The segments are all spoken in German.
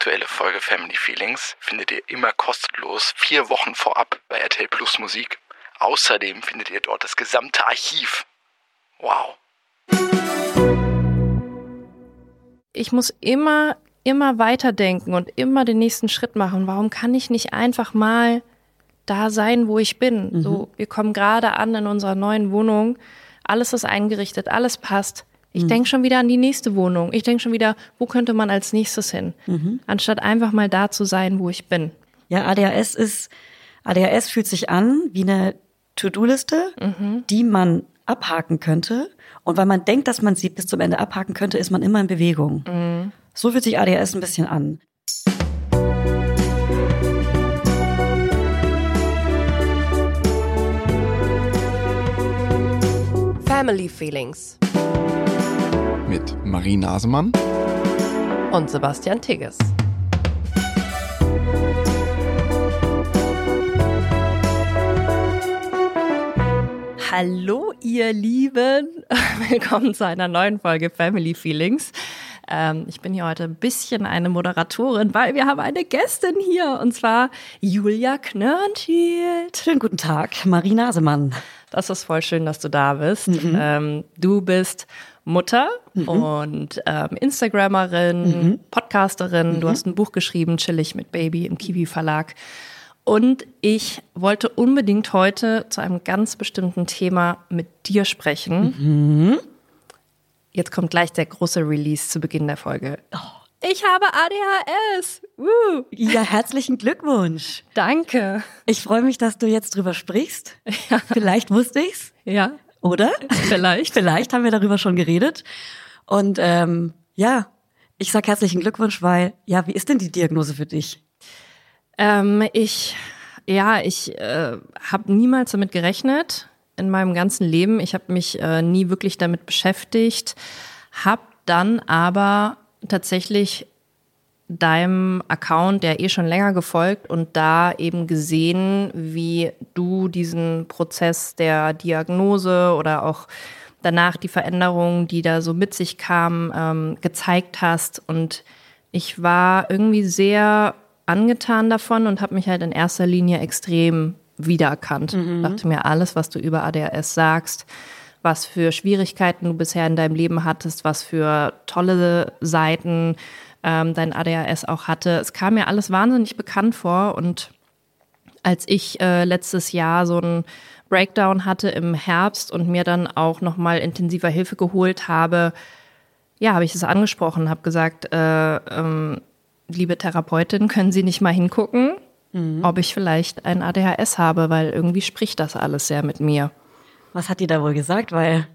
aktuelle Folge Family Feelings findet ihr immer kostenlos vier Wochen vorab bei RTL Plus Musik. Außerdem findet ihr dort das gesamte Archiv. Wow. Ich muss immer, immer weiterdenken und immer den nächsten Schritt machen. Warum kann ich nicht einfach mal da sein, wo ich bin? Mhm. So, wir kommen gerade an in unserer neuen Wohnung. Alles ist eingerichtet, alles passt. Ich denke schon wieder an die nächste Wohnung. Ich denke schon wieder, wo könnte man als nächstes hin? Anstatt einfach mal da zu sein, wo ich bin. Ja, ADHS ist, ADHS fühlt sich an wie eine To-Do-Liste, die man abhaken könnte. Und weil man denkt, dass man sie bis zum Ende abhaken könnte, ist man immer in Bewegung. So fühlt sich ADHS ein bisschen an. Family Feelings mit Marie Nasemann. und Sebastian Tigges. Hallo, ihr Lieben. Willkommen zu einer neuen Folge Family Feelings. Ähm, ich bin hier heute ein bisschen eine Moderatorin, weil wir haben eine Gästin hier und zwar Julia Knörnschild. Schönen guten Tag, Marie Nasemann. Das ist voll schön, dass du da bist. Ähm, du bist Mutter und ähm, Instagrammerin, Podcasterin. Du hast ein Buch geschrieben, Chillig mit Baby im Kiwi Verlag. Und ich wollte unbedingt heute zu einem ganz bestimmten Thema mit dir sprechen. Jetzt kommt gleich der große Release zu Beginn der Folge. Ich habe ADHS. Woo. Ja, herzlichen Glückwunsch. Danke. Ich freue mich, dass du jetzt drüber sprichst. Vielleicht wusste ich's, Ja, oder? vielleicht. Vielleicht haben wir darüber schon geredet. Und ähm, ja, ich sag herzlichen Glückwunsch, weil, ja, wie ist denn die Diagnose für dich? Ähm, ich, ja, ich äh, habe niemals damit gerechnet in meinem ganzen Leben. Ich habe mich äh, nie wirklich damit beschäftigt, habe dann aber tatsächlich deinem Account, der eh schon länger gefolgt und da eben gesehen, wie du diesen Prozess der Diagnose oder auch danach die Veränderungen, die da so mit sich kamen, ähm, gezeigt hast. Und ich war irgendwie sehr angetan davon und habe mich halt in erster Linie extrem wiedererkannt. Dachte mir, alles, was du über ADHS sagst, was für Schwierigkeiten du bisher in deinem Leben hattest, was für tolle Seiten ähm, dein ADHS auch hatte. Es kam mir alles wahnsinnig bekannt vor und als ich äh, letztes Jahr so einen Breakdown hatte im Herbst und mir dann auch nochmal intensiver Hilfe geholt habe, ja, habe ich es angesprochen, habe gesagt, äh, ähm, liebe Therapeutin, können Sie nicht mal hingucken, ob ich vielleicht ein ADHS habe, weil irgendwie spricht das alles sehr mit mir. Was hat die da wohl gesagt? Weil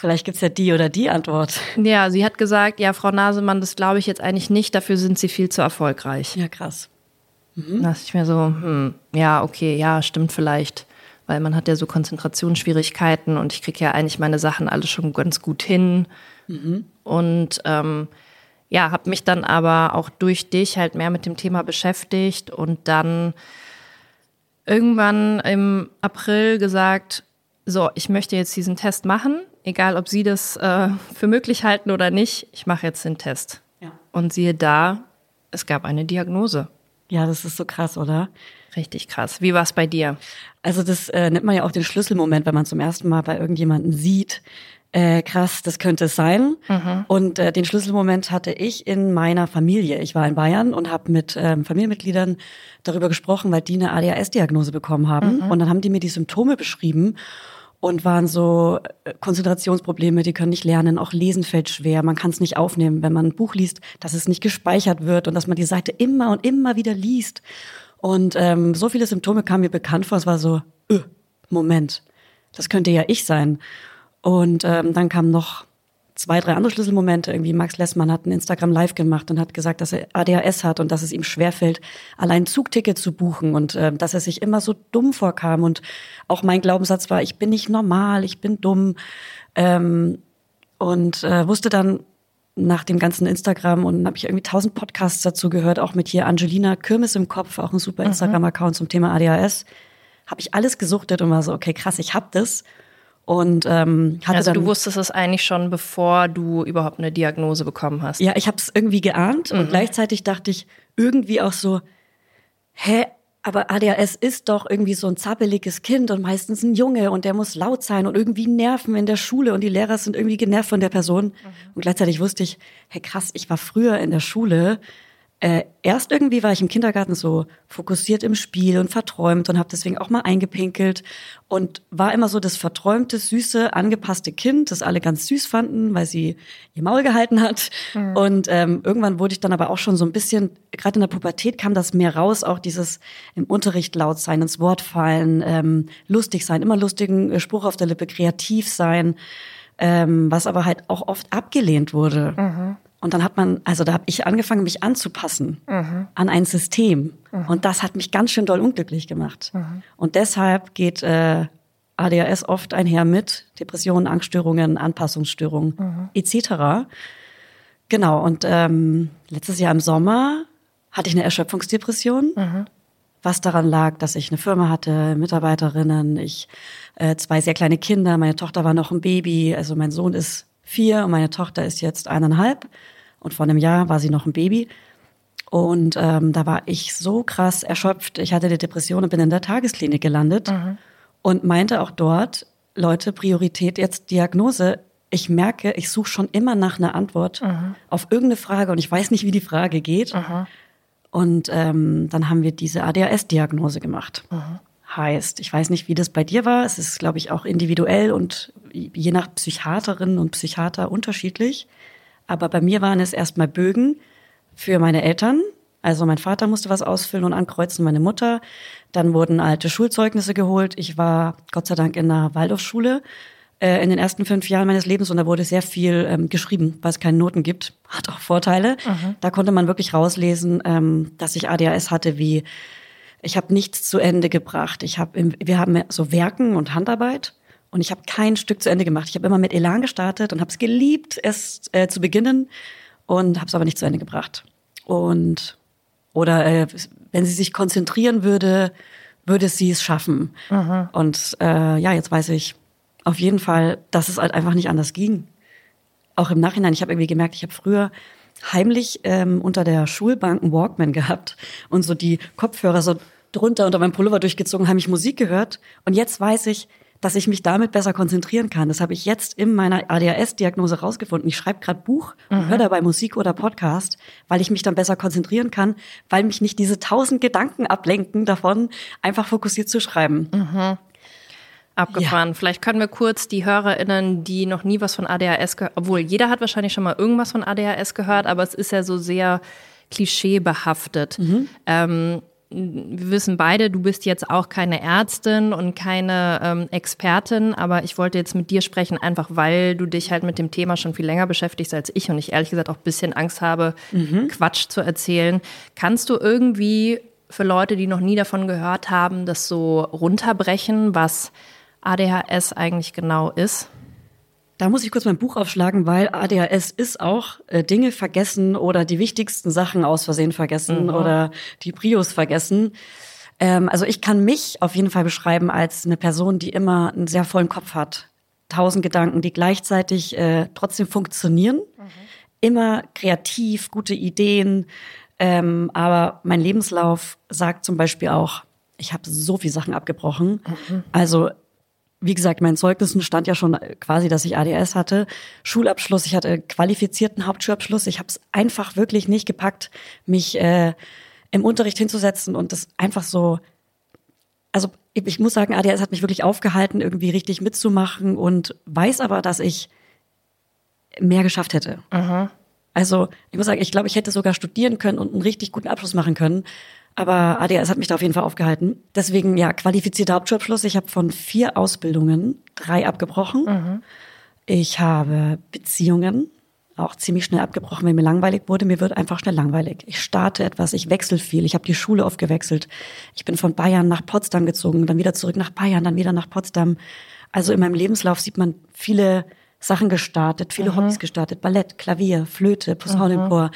vielleicht gibt's ja die oder die Antwort. Ja, sie hat gesagt, ja, Frau Nasemann, das glaube ich jetzt eigentlich nicht, dafür sind Sie viel zu erfolgreich. Ja, krass. Da dachte ich mir so, hm, ja, okay, ja, stimmt vielleicht. Weil man hat ja so Konzentrationsschwierigkeiten und ich kriege ja eigentlich meine Sachen alle schon ganz gut hin. Und ähm, ja, habe mich dann aber auch durch dich halt mehr mit dem Thema beschäftigt und dann irgendwann im April gesagt, so, ich möchte jetzt diesen Test machen, egal ob Sie das äh, für möglich halten oder nicht, ich mache jetzt den Test. Ja. Und siehe da, es gab eine Diagnose. Ja, das ist so krass, oder? Richtig krass. Wie war es bei dir? Also das äh, nennt man ja auch den Schlüsselmoment, wenn man zum ersten Mal bei irgendjemanden sieht, äh, krass, das könnte es sein. Und äh, den Schlüsselmoment hatte ich in meiner Familie. Ich war in Bayern und habe mit ähm, Familienmitgliedern darüber gesprochen, weil die eine ADHS-Diagnose bekommen haben. Und dann haben die mir die Symptome beschrieben und waren so äh, Konzentrationsprobleme, die können nicht lernen, auch Lesen fällt schwer, man kann es nicht aufnehmen, wenn man ein Buch liest, dass es nicht gespeichert wird und dass man die Seite immer und immer wieder liest. Und ähm, so viele Symptome kamen mir bekannt vor, es war so, äh, Moment, das könnte ja ich sein. Und ähm, dann kamen noch zwei, drei andere Schlüsselmomente. Irgendwie Max Lessmann hat ein Instagram Live gemacht und hat gesagt, dass er ADHS hat und dass es ihm schwerfällt, allein Zugticket zu buchen und äh, dass er sich immer so dumm vorkam. Und auch mein Glaubenssatz war, ich bin nicht normal, ich bin dumm. Ähm, und äh, wusste dann nach dem ganzen Instagram und habe ich irgendwie tausend Podcasts dazu gehört, auch mit hier Angelina Kirmes im Kopf, auch ein super Instagram-Account zum Thema ADHS. Habe ich alles gesuchtet und war so, okay, krass, ich hab das. Und ähm, hatte Also dann du wusstest es eigentlich schon, bevor du überhaupt eine Diagnose bekommen hast. Ja, ich habe es irgendwie geahnt Mhm. und gleichzeitig dachte ich irgendwie auch so, hä, aber ADHS ist doch irgendwie so ein zappeliges Kind und meistens ein Junge und der muss laut sein und irgendwie nerven in der Schule und die Lehrer sind irgendwie genervt von der Person. Mhm. Und gleichzeitig wusste ich, hey krass, ich war früher in der Schule. Äh, erst irgendwie war ich im Kindergarten so fokussiert im Spiel und verträumt und habe deswegen auch mal eingepinkelt und war immer so das verträumte, süße, angepasste Kind, das alle ganz süß fanden, weil sie ihr Maul gehalten hat. Und ähm, irgendwann wurde ich dann aber auch schon so ein bisschen, gerade in der Pubertät kam das mehr raus, auch dieses im Unterricht laut sein, ins Wort fallen, ähm, lustig sein, immer lustigen äh, Spruch auf der Lippe, kreativ sein, ähm, was aber halt auch oft abgelehnt wurde. Und dann hat man, also da habe ich angefangen, mich anzupassen an ein System. Und das hat mich ganz schön doll unglücklich gemacht. Und deshalb geht äh, ADHS oft einher mit Depressionen, Angststörungen, Anpassungsstörungen etc. Genau, und ähm, letztes Jahr im Sommer hatte ich eine Erschöpfungsdepression, was daran lag, dass ich eine Firma hatte, Mitarbeiterinnen, ich äh, zwei sehr kleine Kinder, meine Tochter war noch ein Baby, also mein Sohn ist vier und meine Tochter ist jetzt eineinhalb und vor einem Jahr war sie noch ein Baby. Und ähm, da war ich so krass erschöpft. Ich hatte eine Depression und bin in der Tagesklinik gelandet und meinte auch dort, Leute, Priorität jetzt Diagnose. Ich merke, ich suche schon immer nach einer Antwort auf irgendeine Frage und ich weiß nicht, wie die Frage geht. Und ähm, dann haben wir diese ADHS-Diagnose gemacht. Heißt, ich weiß nicht, wie das bei dir war. Es ist, glaube ich, auch individuell und je nach Psychiaterin und Psychiater unterschiedlich. Aber bei mir waren es erstmal Bögen für meine Eltern. Also mein Vater musste was ausfüllen und ankreuzen, meine Mutter. Dann wurden alte Schulzeugnisse geholt. Ich war Gott sei Dank in einer Waldorfschule äh, in den ersten fünf Jahren meines Lebens und da wurde sehr viel ähm, geschrieben, weil es keine Noten gibt. Hat auch Vorteile. Da konnte man wirklich rauslesen, ähm, dass ich ADHS hatte, wie ich habe nichts zu Ende gebracht. Ich habe, wir haben so Werken und Handarbeit und ich habe kein Stück zu Ende gemacht. Ich habe immer mit Elan gestartet und habe es geliebt, es äh, zu beginnen und habe es aber nicht zu Ende gebracht. Und oder äh, wenn sie sich konzentrieren würde, würde sie es schaffen. Und äh, ja, jetzt weiß ich auf jeden Fall, dass es halt einfach nicht anders ging. Auch im Nachhinein, ich habe irgendwie gemerkt, ich habe früher heimlich ähm, unter der Schulbank einen Walkman gehabt und so die Kopfhörer so drunter unter meinem Pullover durchgezogen, habe ich Musik gehört. Und jetzt weiß ich, dass ich mich damit besser konzentrieren kann. Das habe ich jetzt in meiner ADHS-Diagnose rausgefunden. Ich schreibe gerade Buch und höre dabei Musik oder Podcast, weil ich mich dann besser konzentrieren kann, weil mich nicht diese tausend Gedanken ablenken davon, einfach fokussiert zu schreiben. Abgefahren. Vielleicht können wir kurz die HörerInnen, die noch nie was von ADHS gehört, obwohl jeder hat wahrscheinlich schon mal irgendwas von ADHS gehört, aber es ist ja so sehr klischeebehaftet. Ähm, wir wissen beide, du bist jetzt auch keine Ärztin und keine ähm, Expertin, aber ich wollte jetzt mit dir sprechen, einfach weil du dich halt mit dem Thema schon viel länger beschäftigst als ich und ich ehrlich gesagt auch ein bisschen Angst habe, Quatsch zu erzählen. Kannst du irgendwie für Leute, die noch nie davon gehört haben, das so runterbrechen, was ADHS eigentlich genau ist? Da muss ich kurz mein Buch aufschlagen, weil ADHS ist auch äh, Dinge vergessen oder die wichtigsten Sachen aus Versehen vergessen oder die Prios vergessen. Ähm, also ich kann mich auf jeden Fall beschreiben als eine Person, die immer einen sehr vollen Kopf hat. Tausend Gedanken, die gleichzeitig äh, trotzdem funktionieren. Immer kreativ, gute Ideen. Ähm, aber mein Lebenslauf sagt zum Beispiel auch, ich habe so viele Sachen abgebrochen. Also wie gesagt, meinen Zeugnissen stand ja schon quasi, dass ich ADS hatte. Schulabschluss, ich hatte qualifizierten Hauptschulabschluss. Ich habe es einfach wirklich nicht gepackt, mich äh, im Unterricht hinzusetzen und das einfach so. Also ich muss sagen, ADS hat mich wirklich aufgehalten, irgendwie richtig mitzumachen und weiß aber, dass ich mehr geschafft hätte. Also ich muss sagen, ich glaube, ich hätte sogar studieren können und einen richtig guten Abschluss machen können. Aber ADHS hat mich da auf jeden Fall aufgehalten. Deswegen, ja, qualifizierter Hauptschulabschluss. Ich habe von vier Ausbildungen drei abgebrochen. Ich habe Beziehungen auch ziemlich schnell abgebrochen, wenn mir langweilig wurde. Mir wird einfach schnell langweilig. Ich starte etwas, ich wechsle viel. Ich habe die Schule oft gewechselt. Ich bin von Bayern nach Potsdam gezogen, dann wieder zurück nach Bayern, dann wieder nach Potsdam. Also in meinem Lebenslauf sieht man viele Sachen gestartet, viele Hobbys gestartet. Ballett, Klavier, Flöte, Posaunenchor,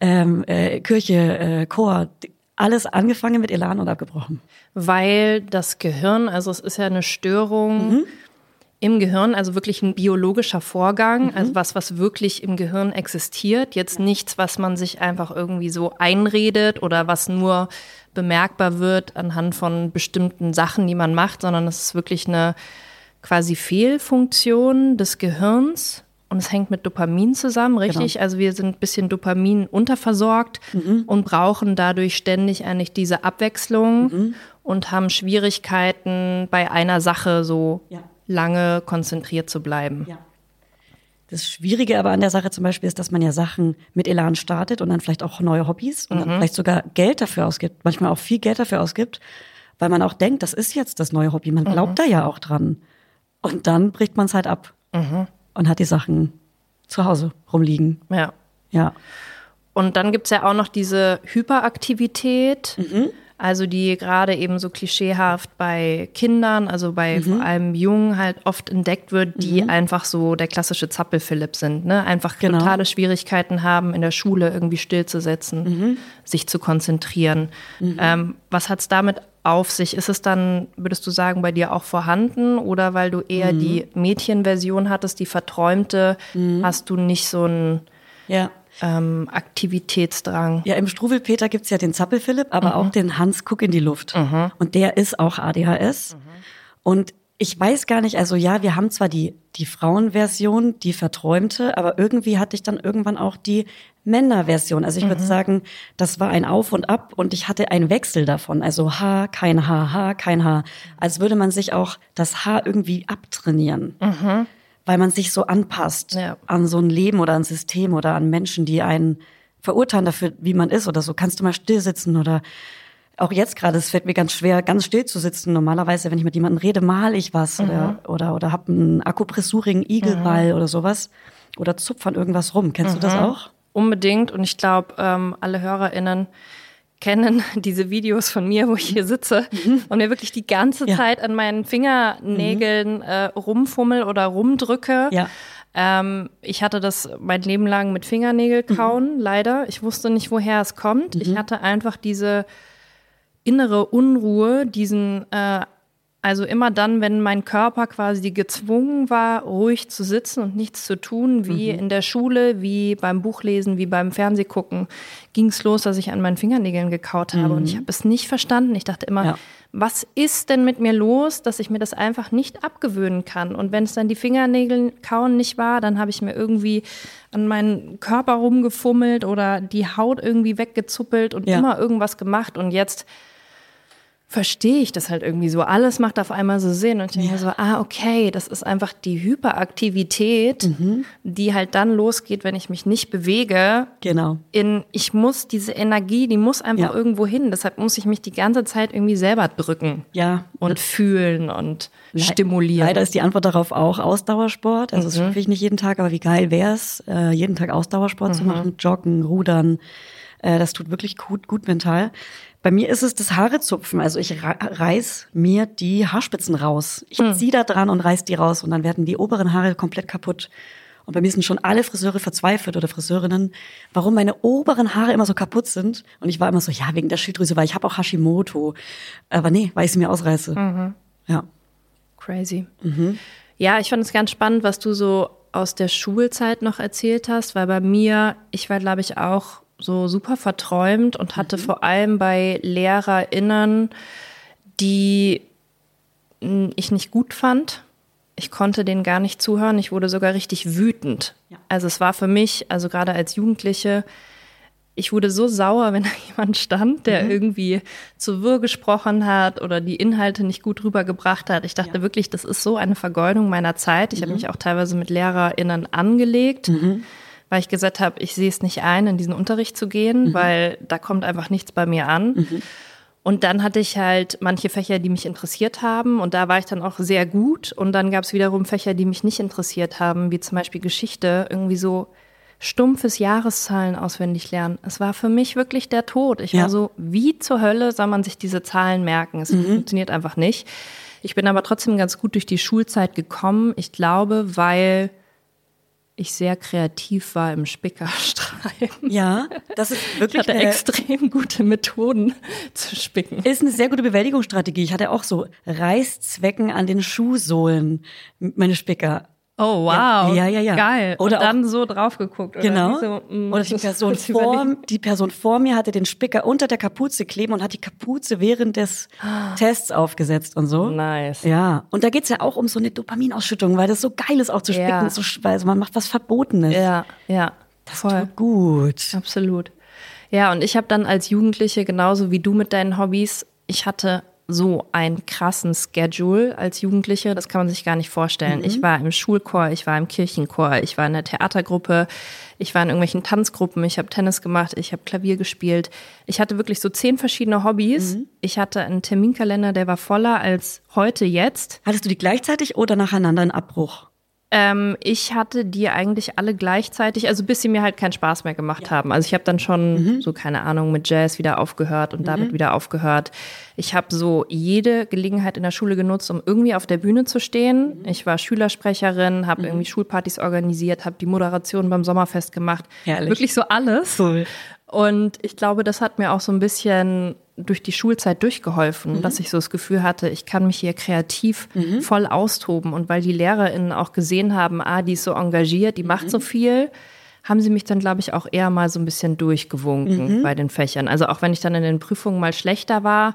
ähm, äh, Kirche, äh, Chor. Alles angefangen mit Elan und abgebrochen. Weil das Gehirn, also es ist ja eine Störung, Im Gehirn, also wirklich ein biologischer Vorgang, also was, was wirklich im Gehirn existiert. Jetzt nichts, was man sich einfach irgendwie so einredet oder was nur bemerkbar wird anhand von bestimmten Sachen, die man macht, sondern es ist wirklich eine quasi Fehlfunktion des Gehirns. Und es hängt mit Dopamin zusammen, richtig? Also wir sind ein bisschen Dopamin unterversorgt und brauchen dadurch ständig eigentlich diese Abwechslung und haben Schwierigkeiten bei einer Sache so Ja. lange konzentriert zu bleiben. Ja. Das Schwierige aber an der Sache zum Beispiel ist, dass man ja Sachen mit Elan startet und dann vielleicht auch neue Hobbys und dann vielleicht sogar Geld dafür ausgibt, manchmal auch viel Geld dafür ausgibt, weil man auch denkt, das ist jetzt das neue Hobby. Man glaubt da ja auch dran. Und dann bricht man es halt ab und hat die Sachen zu Hause rumliegen. Ja. Ja. Und dann gibt's ja auch noch diese Hyperaktivität, also die gerade eben so klischeehaft bei Kindern, also bei vor allem Jungen halt oft entdeckt wird, die einfach so der klassische Zappel-Philipp sind, ne? Einfach Genau. totale Schwierigkeiten haben, in der Schule irgendwie stillzusetzen, sich zu konzentrieren. Ähm, was hat's damit auf sich? Ist es dann, würdest du sagen, bei dir auch vorhanden oder weil du eher die Mädchenversion hattest, die verträumte, hast du nicht so einen Ja. ähm, Aktivitätsdrang. Ja, im Struwelpeter gibt's ja den Zappel-Philipp, aber auch den Hans Guck in die Luft. Und der ist auch ADHS. Und ich weiß gar nicht, also ja, wir haben zwar die, die Frauenversion, die verträumte, aber irgendwie hatte ich dann irgendwann auch die Männerversion. Also ich würde sagen, das war ein Auf und Ab und ich hatte einen Wechsel davon. Also Haar, kein Haar, Haar, kein Haar. Als würde man sich auch das Haar irgendwie abtrainieren. Weil man sich so anpasst Ja. an so ein Leben oder ein System oder an Menschen, die einen verurteilen dafür, wie man ist oder so. Kannst du mal still sitzen oder auch jetzt gerade, es fällt mir ganz schwer, ganz still zu sitzen. Normalerweise, wenn ich mit jemandem rede, male ich was oder, oder, oder hab einen Akupressurring, Igelball oder sowas oder zupf an irgendwas rum. Kennst du das auch? Unbedingt. Und ich glaube, ähm, alle HörerInnen kennen diese Videos von mir, wo ich hier sitze und mir wirklich die ganze Ja. Zeit an meinen Fingernägeln äh, rumfummel oder rumdrücke. Ja. Ähm, ich hatte das mein Leben lang mit Fingernägel kauen, leider. Ich wusste nicht, woher es kommt. Ich hatte einfach diese innere Unruhe, diesen, äh, also immer dann, wenn mein Körper quasi gezwungen war, ruhig zu sitzen und nichts zu tun, wie in der Schule, wie beim Buchlesen, wie beim Fernsehgucken, ging es los, dass ich an meinen Fingernägeln gekaut habe. Und ich habe es nicht verstanden. Ich dachte immer, Ja. was ist denn mit mir los, dass ich mir das einfach nicht abgewöhnen kann? Und wenn es dann die Fingernägel kauen nicht war, dann habe ich mir irgendwie an meinen Körper rumgefummelt oder die Haut irgendwie weggezuppelt und Ja. immer irgendwas gemacht. Und jetzt verstehe ich das halt irgendwie so. Alles macht auf einmal so Sinn. Und ich denke mir so, ah, okay, das ist einfach die Hyperaktivität, Mhm. die halt dann losgeht, wenn ich mich nicht bewege. Genau. In, ich muss diese Energie, die muss einfach Ja. irgendwo hin. Deshalb muss ich mich die ganze Zeit irgendwie selber drücken Ja. und fühlen und Le- stimulieren. Leider ist die Antwort darauf auch Ausdauersport. Also das Mhm. schaffe ich nicht jeden Tag, aber wie geil wär's, äh, jeden Tag Ausdauersport Mhm. zu machen, joggen, rudern. Äh, das tut wirklich gut, gut mental. Bei mir ist es das Haarezupfen. Also ich reiß mir die Haarspitzen raus. Ich Mhm. zieh da dran und reiß die raus und dann werden die oberen Haare komplett kaputt. Und bei mir sind schon alle Friseure verzweifelt oder Friseurinnen, warum meine oberen Haare immer so kaputt sind. Und ich war immer so, ja, wegen der Schilddrüse, weil ich habe auch Hashimoto. Aber nee, weil ich sie mir ausreiße. Mhm. Ja. Crazy. Ja, ich fand es ganz spannend, was du so aus der Schulzeit noch erzählt hast, weil bei mir, ich war, glaube ich, auch so super verträumt und hatte vor allem bei LehrerInnen, die ich nicht gut fand. Ich konnte denen gar nicht zuhören. Ich wurde sogar richtig wütend. Ja. Also es war für mich, also gerade als Jugendliche, ich wurde so sauer, wenn da jemand stand, der irgendwie zu wirr gesprochen hat oder die Inhalte nicht gut rübergebracht hat. Ich dachte wirklich, das ist so eine Vergeudung meiner Zeit. Ich habe mich auch teilweise mit LehrerInnen angelegt, weil ich gesagt habe, ich sehe es nicht ein, in diesen Unterricht zu gehen, weil da kommt einfach nichts bei mir an. Und dann hatte ich halt manche Fächer, die mich interessiert haben und da war ich dann auch sehr gut. Und dann gab es wiederum Fächer, die mich nicht interessiert haben, wie zum Beispiel Geschichte, irgendwie so stumpfes Jahreszahlen auswendig lernen. Es war für mich wirklich der Tod. Ich Ja. war so, wie zur Hölle soll man sich diese Zahlen merken? Es funktioniert einfach nicht. Ich bin aber trotzdem ganz gut durch die Schulzeit gekommen. Ich glaube, weil ich sehr kreativ war im Spickerschreiben. Ja, das ist Ich wirklich hatte eine, extrem gute Methoden zu spicken. ist eine sehr gute Bewältigungsstrategie. Ich hatte auch so Reißzwecken an den Schuhsohlen, meine Spicker. Oh, wow. Ja, ja, ja. Geil. Oder Und dann so drauf geguckt. Oder Genau. so, mm, Oder die Person, vor, überlegen. die Person vor mir hatte den Spicker unter der Kapuze kleben und hat die Kapuze während des Tests aufgesetzt und so. Nice. Ja, und da geht's ja auch um so eine Dopaminausschüttung, weil das so geil ist, auch zu spicken, Ja. so, weil also man macht was Verbotenes. Ja, ja. das voll. tut gut. Absolut. Ja, und ich habe dann als Jugendliche, genauso wie du mit deinen Hobbys, ich hatte so einen krassen Schedule als Jugendliche, das kann man sich gar nicht vorstellen. Ich war im Schulchor, ich war im Kirchenchor, ich war in der Theatergruppe, ich war in irgendwelchen Tanzgruppen, ich habe Tennis gemacht, ich habe Klavier gespielt. Ich hatte wirklich so zehn verschiedene Hobbys. Ich hatte einen Terminkalender, der war voller als heute jetzt. Hattest du die gleichzeitig oder nacheinander einen Abbruch? Ähm, ich hatte die eigentlich alle gleichzeitig, also bis sie mir halt keinen Spaß mehr gemacht haben. Also ich habe dann schon so keine Ahnung mit Jazz wieder aufgehört und damit wieder aufgehört. Ich habe so jede Gelegenheit in der Schule genutzt, um irgendwie auf der Bühne zu stehen. Ich war Schülersprecherin, habe irgendwie Schulpartys organisiert, habe die Moderation beim Sommerfest gemacht. Herrlich. Wirklich so alles. Cool. Und ich glaube, das hat mir auch so ein bisschen durch die Schulzeit durchgeholfen, dass ich so das Gefühl hatte, ich kann mich hier kreativ voll austoben. Und weil die LehrerInnen auch gesehen haben, ah, die ist so engagiert, die macht so viel, haben sie mich dann, glaube ich, auch eher mal so ein bisschen durchgewunken bei den Fächern. Also auch wenn ich dann in den Prüfungen mal schlechter war,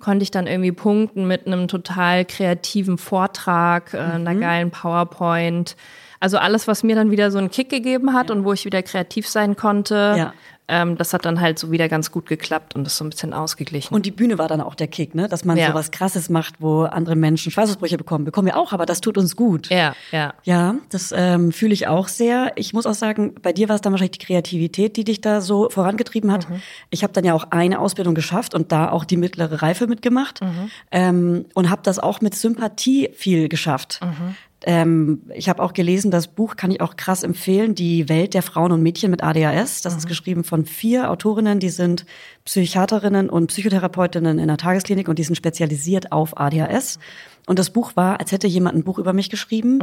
konnte ich dann irgendwie punkten mit einem total kreativen Vortrag, äh, einer geilen PowerPoint. Also alles, was mir dann wieder so einen Kick gegeben hat und wo ich wieder kreativ sein konnte. Ja. Ähm, das hat dann halt so wieder ganz gut geklappt und das so ein bisschen ausgeglichen. Und die Bühne war dann auch der Kick, ne? Dass man Ja. so was Krasses macht, wo andere Menschen Schweißausbrüche bekommen. Bekommen wir auch, aber das tut uns gut. ja, ja. Ja, das ähm, fühle ich auch sehr. Ich muss auch sagen, bei dir war es dann wahrscheinlich die Kreativität, die dich da so vorangetrieben hat. Ich habe dann ja auch eine Ausbildung geschafft und da auch die mittlere Reife mitgemacht ähm, und habe das auch mit Sympathie viel geschafft. Ähm, ich habe auch gelesen, das Buch kann ich auch krass empfehlen, Die Welt der Frauen und Mädchen mit ADHS. Das ist geschrieben von vier Autorinnen, die sind Psychiaterinnen und Psychotherapeutinnen in der Tagesklinik und die sind spezialisiert auf ADHS. Und das Buch war, als hätte jemand ein Buch über mich geschrieben.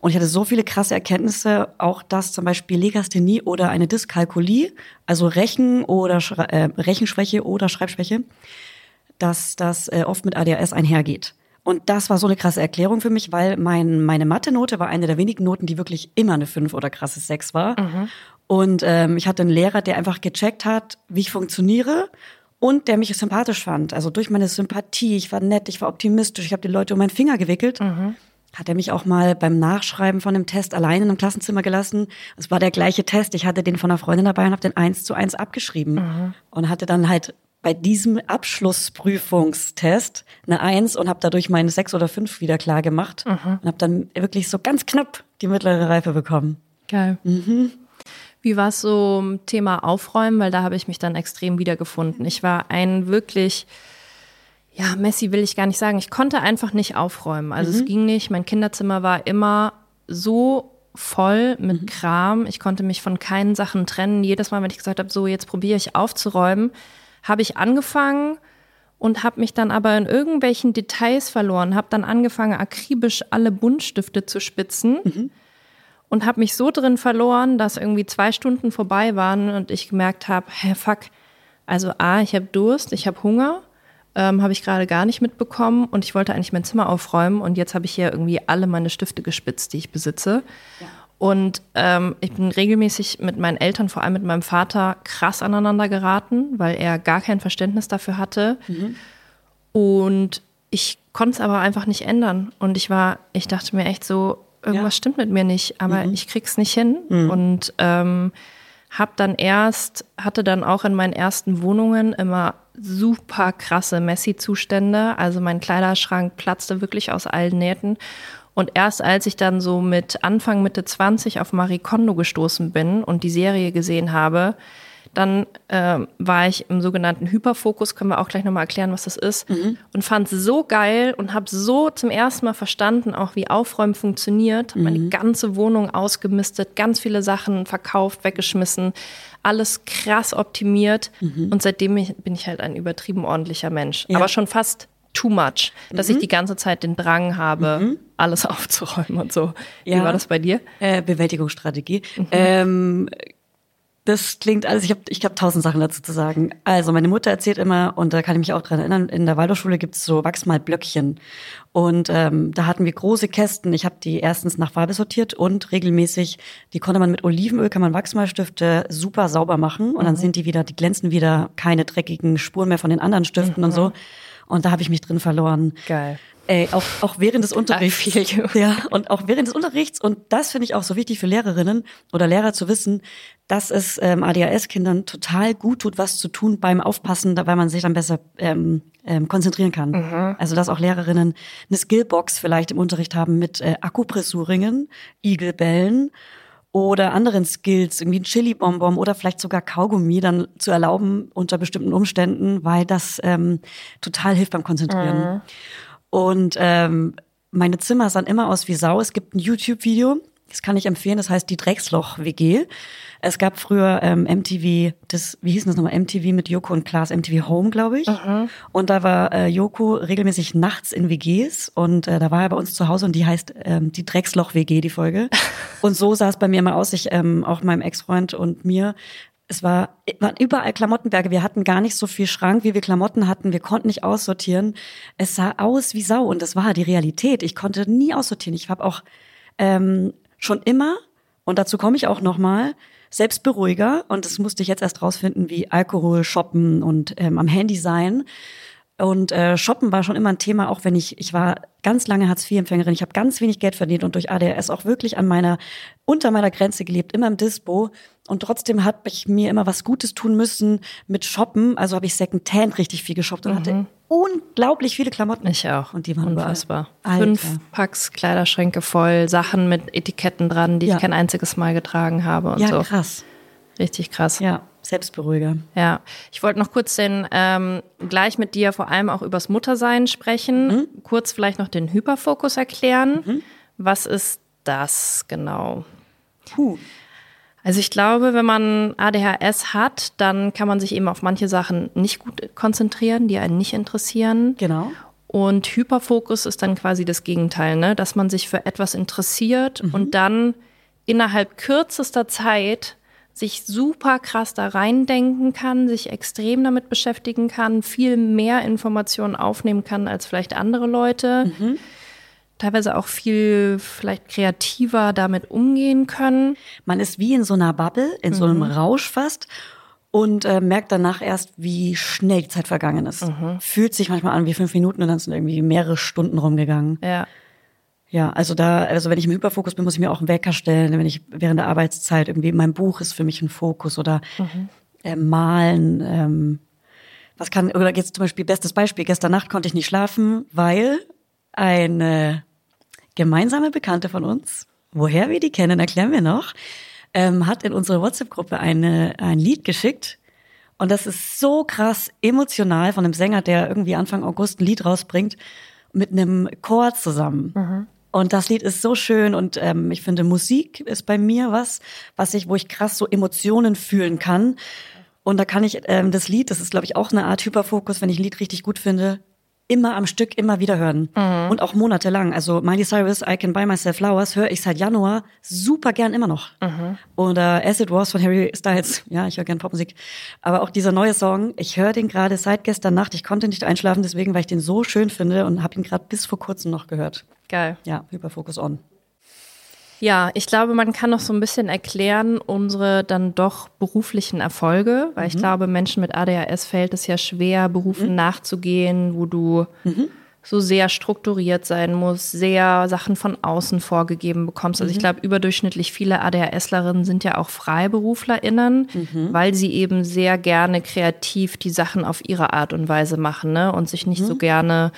Und ich hatte so viele krasse Erkenntnisse, auch dass zum Beispiel Legasthenie oder eine Dyskalkulie, also Rechen oder Schre äh, Rechenschwäche oder Schreibschwäche, dass das äh, oft mit ADHS einhergeht. Und das war so eine krasse Erklärung für mich, weil mein, meine Mathe-Note war eine der wenigen Noten, die wirklich immer eine 5 oder krasses 6 war. Und ähm, ich hatte einen Lehrer, der einfach gecheckt hat, wie ich funktioniere und der mich sympathisch fand. Also durch meine Sympathie, ich war nett, ich war optimistisch, ich habe die Leute um meinen Finger gewickelt. Hat er mich auch mal beim Nachschreiben von dem Test alleine in einem Klassenzimmer gelassen. Es war der gleiche Test. Ich hatte den von einer Freundin dabei und habe den eins zu eins abgeschrieben. Und hatte dann halt bei diesem Abschlussprüfungstest eine Eins und habe dadurch meine sechs oder fünf wieder klar gemacht und habe dann wirklich so ganz knapp die mittlere Reife bekommen. Geil. Wie war es so im Thema Aufräumen? Weil da habe ich mich dann extrem wiedergefunden. Ich war ein wirklich, ja, Messi will ich gar nicht sagen. Ich konnte einfach nicht aufräumen. Also es ging nicht. Mein Kinderzimmer war immer so voll mit Kram. Ich konnte mich von keinen Sachen trennen. Jedes Mal, wenn ich gesagt habe, so jetzt probiere ich aufzuräumen, habe ich angefangen und habe mich dann aber in irgendwelchen Details verloren, habe dann angefangen, akribisch alle Buntstifte zu spitzen und habe mich so drin verloren, dass irgendwie zwei Stunden vorbei waren und ich gemerkt habe, hä, fuck, also A, ich habe Durst, ich habe Hunger, ähm, habe ich gerade gar nicht mitbekommen und ich wollte eigentlich mein Zimmer aufräumen und jetzt habe ich hier irgendwie alle meine Stifte gespitzt, die ich besitze. Und ähm, ich bin regelmäßig mit meinen Eltern, vor allem mit meinem Vater, krass aneinander geraten, weil er gar kein Verständnis dafür hatte. Und ich konnte es aber einfach nicht ändern. Und ich war, ich dachte mir echt so, irgendwas Ja. stimmt mit mir nicht, aber ich krieg's nicht hin. Und ähm, hab dann erst, hatte dann auch in meinen ersten Wohnungen immer super krasse Messi-Zustände. Also mein Kleiderschrank platzte wirklich aus allen Nähten. Und erst als ich dann so mit Anfang, Mitte 20 auf Marie Kondo gestoßen bin und die Serie gesehen habe, dann ähm, war ich im sogenannten Hyperfokus, können wir auch gleich nochmal erklären, was das ist, und fand es so geil und habe so zum ersten Mal verstanden, auch wie Aufräumen funktioniert. Hab meine ganze Wohnung ausgemistet, ganz viele Sachen verkauft, weggeschmissen, alles krass optimiert. Und seitdem bin ich halt ein übertrieben ordentlicher Mensch. Ja. Aber schon fast too much, dass ich die ganze Zeit den Drang habe, alles aufzuräumen und so. Wie Ja. war das bei dir? Äh, Bewältigungsstrategie. Ähm, das klingt alles, ich habe ich hab tausend Sachen dazu zu sagen. Also meine Mutter erzählt immer, und da kann ich mich auch dran erinnern, in der Waldorfschule gibt's so Wachsmalblöckchen. Und ähm, da hatten wir große Kästen. Ich habe die erstens nach Farbe sortiert und regelmäßig, die konnte man mit Olivenöl, kann man Wachsmalstifte super sauber machen. Und dann sind die wieder, die glänzen wieder, keine dreckigen Spuren mehr von den anderen Stiften und so. Und da habe ich mich drin verloren. Geil. Ey, auch, auch während des Unterrichts. Ja, und auch während des Unterrichts. Und das finde ich auch so wichtig für Lehrerinnen oder Lehrer zu wissen, dass es ähm, ADHS-Kindern total gut tut, was zu tun beim Aufpassen, da- weil man sich dann besser ähm, ähm, konzentrieren kann. Also dass auch Lehrerinnen eine Skillbox vielleicht im Unterricht haben mit äh, Akupressurringen, Igelbällen oder anderen Skills, irgendwie ein Chili-Bonbon oder vielleicht sogar Kaugummi dann zu erlauben unter bestimmten Umständen, weil das ähm, total hilft beim Konzentrieren. Und ähm, meine Zimmer sahen immer aus wie Sau. Es gibt ein YouTube-Video, das kann ich empfehlen, das heißt die Drecksloch-WG. Es gab früher ähm, MTV, das, wie hieß denn das nochmal, MTV mit Joko und Klaas, MTV Home, glaube ich. Und da war äh, Joko regelmäßig nachts in WGs und äh, da war er bei uns zu Hause und die heißt ähm, die Drecksloch-WG, die Folge. und so sah es bei mir immer aus, ich, ähm, auch meinem Ex-Freund und mir, es war, waren überall Klamottenberge. Wir hatten gar nicht so viel Schrank, wie wir Klamotten hatten. Wir konnten nicht aussortieren. Es sah aus wie Sau und das war die Realität. Ich konnte nie aussortieren. Ich habe auch ähm, schon immer, und dazu komme ich auch nochmal, Selbstberuhiger. Und das musste ich jetzt erst rausfinden, wie Alkohol, Shoppen und ähm, am Handy sein. Und äh, Shoppen war schon immer ein Thema, auch wenn ich, ich war ganz lange Hartz-IV-Empfängerin, ich habe ganz wenig Geld verdient und durch ADHS auch wirklich an meiner, unter meiner Grenze gelebt, immer im Dispo. Und trotzdem hat ich mir immer was Gutes tun müssen mit Shoppen. Also habe ich Secondhand richtig viel geshoppt und hatte unglaublich viele Klamotten. Ich auch. Und die waren unfassbar. Fünf. Packs Kleiderschränke voll, Sachen mit Etiketten dran, die Ja. ich kein einziges Mal getragen habe und Ja, so. krass. Richtig krass. Ja, Selbstberuhiger. Ja, ich wollte noch kurz den ähm, gleich mit dir vor allem auch übers Muttersein sprechen. Mhm. Kurz vielleicht noch den Hyperfokus erklären. Was ist das genau? Puh. Also ich glaube, wenn man ADHS hat, dann kann man sich eben auf manche Sachen nicht gut konzentrieren, die einen nicht interessieren. Genau. Und Hyperfokus ist dann quasi das Gegenteil, ne? dass man sich für etwas interessiert Mhm. und dann innerhalb kürzester Zeit sich super krass da reindenken kann, sich extrem damit beschäftigen kann, viel mehr Informationen aufnehmen kann als vielleicht andere Leute, Mhm. Teilweise auch viel vielleicht kreativer damit umgehen können. Man ist wie in so einer Bubble, in so einem Rausch fast und äh, merkt danach erst, wie schnell die Zeit vergangen ist. Fühlt sich manchmal an wie fünf Minuten und dann sind irgendwie mehrere Stunden rumgegangen. Ja. Ja, also da, also wenn ich im Hyperfokus bin, muss ich mir auch einen Wecker stellen. Wenn ich während der Arbeitszeit irgendwie, mein Buch ist für mich ein Fokus oder äh, malen. Ähm, was kann, oder jetzt zum Beispiel, bestes Beispiel, gestern Nacht konnte ich nicht schlafen, weil eine gemeinsame Bekannte von uns, woher wir die kennen, erklären wir noch, ähm, hat in unsere WhatsApp-Gruppe eine, ein Lied geschickt. Und das ist so krass emotional von einem Sänger, der irgendwie Anfang August ein Lied rausbringt, mit einem Chor zusammen. Und das Lied ist so schön und ähm, ich finde, Musik ist bei mir was, was ich, wo ich krass so Emotionen fühlen kann. Und da kann ich ähm, das Lied, das ist glaube ich auch eine Art Hyperfokus, wenn ich ein Lied richtig gut finde, immer am Stück immer wieder hören und auch monatelang. Also Miley Cyrus, I Can Buy Myself Flowers höre ich seit Januar super gern immer noch. Oder As It Was von Harry Styles. Ja, ich höre gern Popmusik. Aber auch dieser neue Song, ich höre den gerade seit gestern Nacht. Ich konnte nicht einschlafen, deswegen, weil ich den so schön finde und habe ihn gerade bis vor kurzem noch gehört. Geil. Ja, Hyperfokus on. Ja, ich glaube, man kann noch so ein bisschen erklären unsere dann doch beruflichen Erfolge, weil ich glaube, Menschen mit ADHS fällt es ja schwer, Berufen nachzugehen, wo du so sehr strukturiert sein musst, sehr Sachen von außen vorgegeben bekommst. Also ich glaube, überdurchschnittlich viele ADHSlerinnen sind ja auch FreiberuflerInnen, weil sie eben sehr gerne kreativ die Sachen auf ihre Art und Weise machen ne? und sich nicht so gerne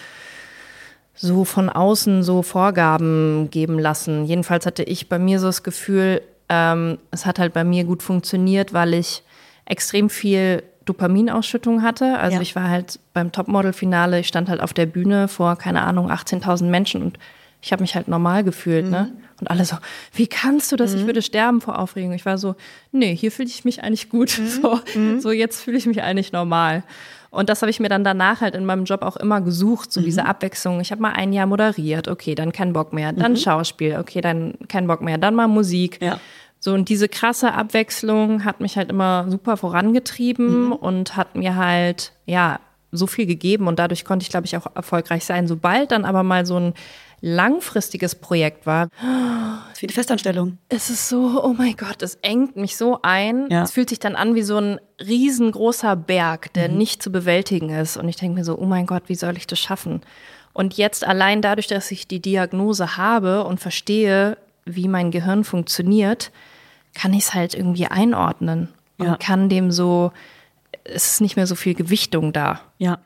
so von außen so Vorgaben geben lassen. Jedenfalls hatte ich bei mir so das Gefühl, ähm, es hat halt bei mir gut funktioniert, weil ich extrem viel Dopaminausschüttung hatte. Also Ja. ich war halt beim Topmodel-Finale, ich stand halt auf der Bühne vor, keine Ahnung, 18.000 Menschen und Ich habe mich halt normal gefühlt, Mhm. ne? Und alle so, wie kannst du das? Ich würde sterben vor Aufregung. Ich war so, nee, hier fühle ich mich eigentlich gut. Mhm. So, so jetzt fühle ich mich eigentlich normal. Und das habe ich mir dann danach halt in meinem Job auch immer gesucht, so Mhm. diese Abwechslung. Ich habe mal ein Jahr moderiert, okay, dann kein Bock mehr. Dann Schauspiel, okay, dann kein Bock mehr. Dann mal Musik. Mhm. Ja. So, und diese krasse Abwechslung hat mich halt immer super vorangetrieben Mhm. und hat mir halt, ja, so viel gegeben und dadurch konnte ich, glaube ich, auch erfolgreich sein. Sobald dann aber mal so ein langfristiges Projekt war, wie die Festanstellung. es ist so, oh mein Gott, es engt mich so ein. Ja. Es fühlt sich dann an wie so ein riesengroßer Berg, der nicht zu bewältigen ist. Und ich denke mir so, oh mein Gott, wie soll ich das schaffen? Und jetzt allein dadurch, dass ich die Diagnose habe und verstehe, wie mein Gehirn funktioniert, kann ich es halt irgendwie einordnen und Ja. kann dem so, es ist nicht mehr so viel Gewichtung da. Ja.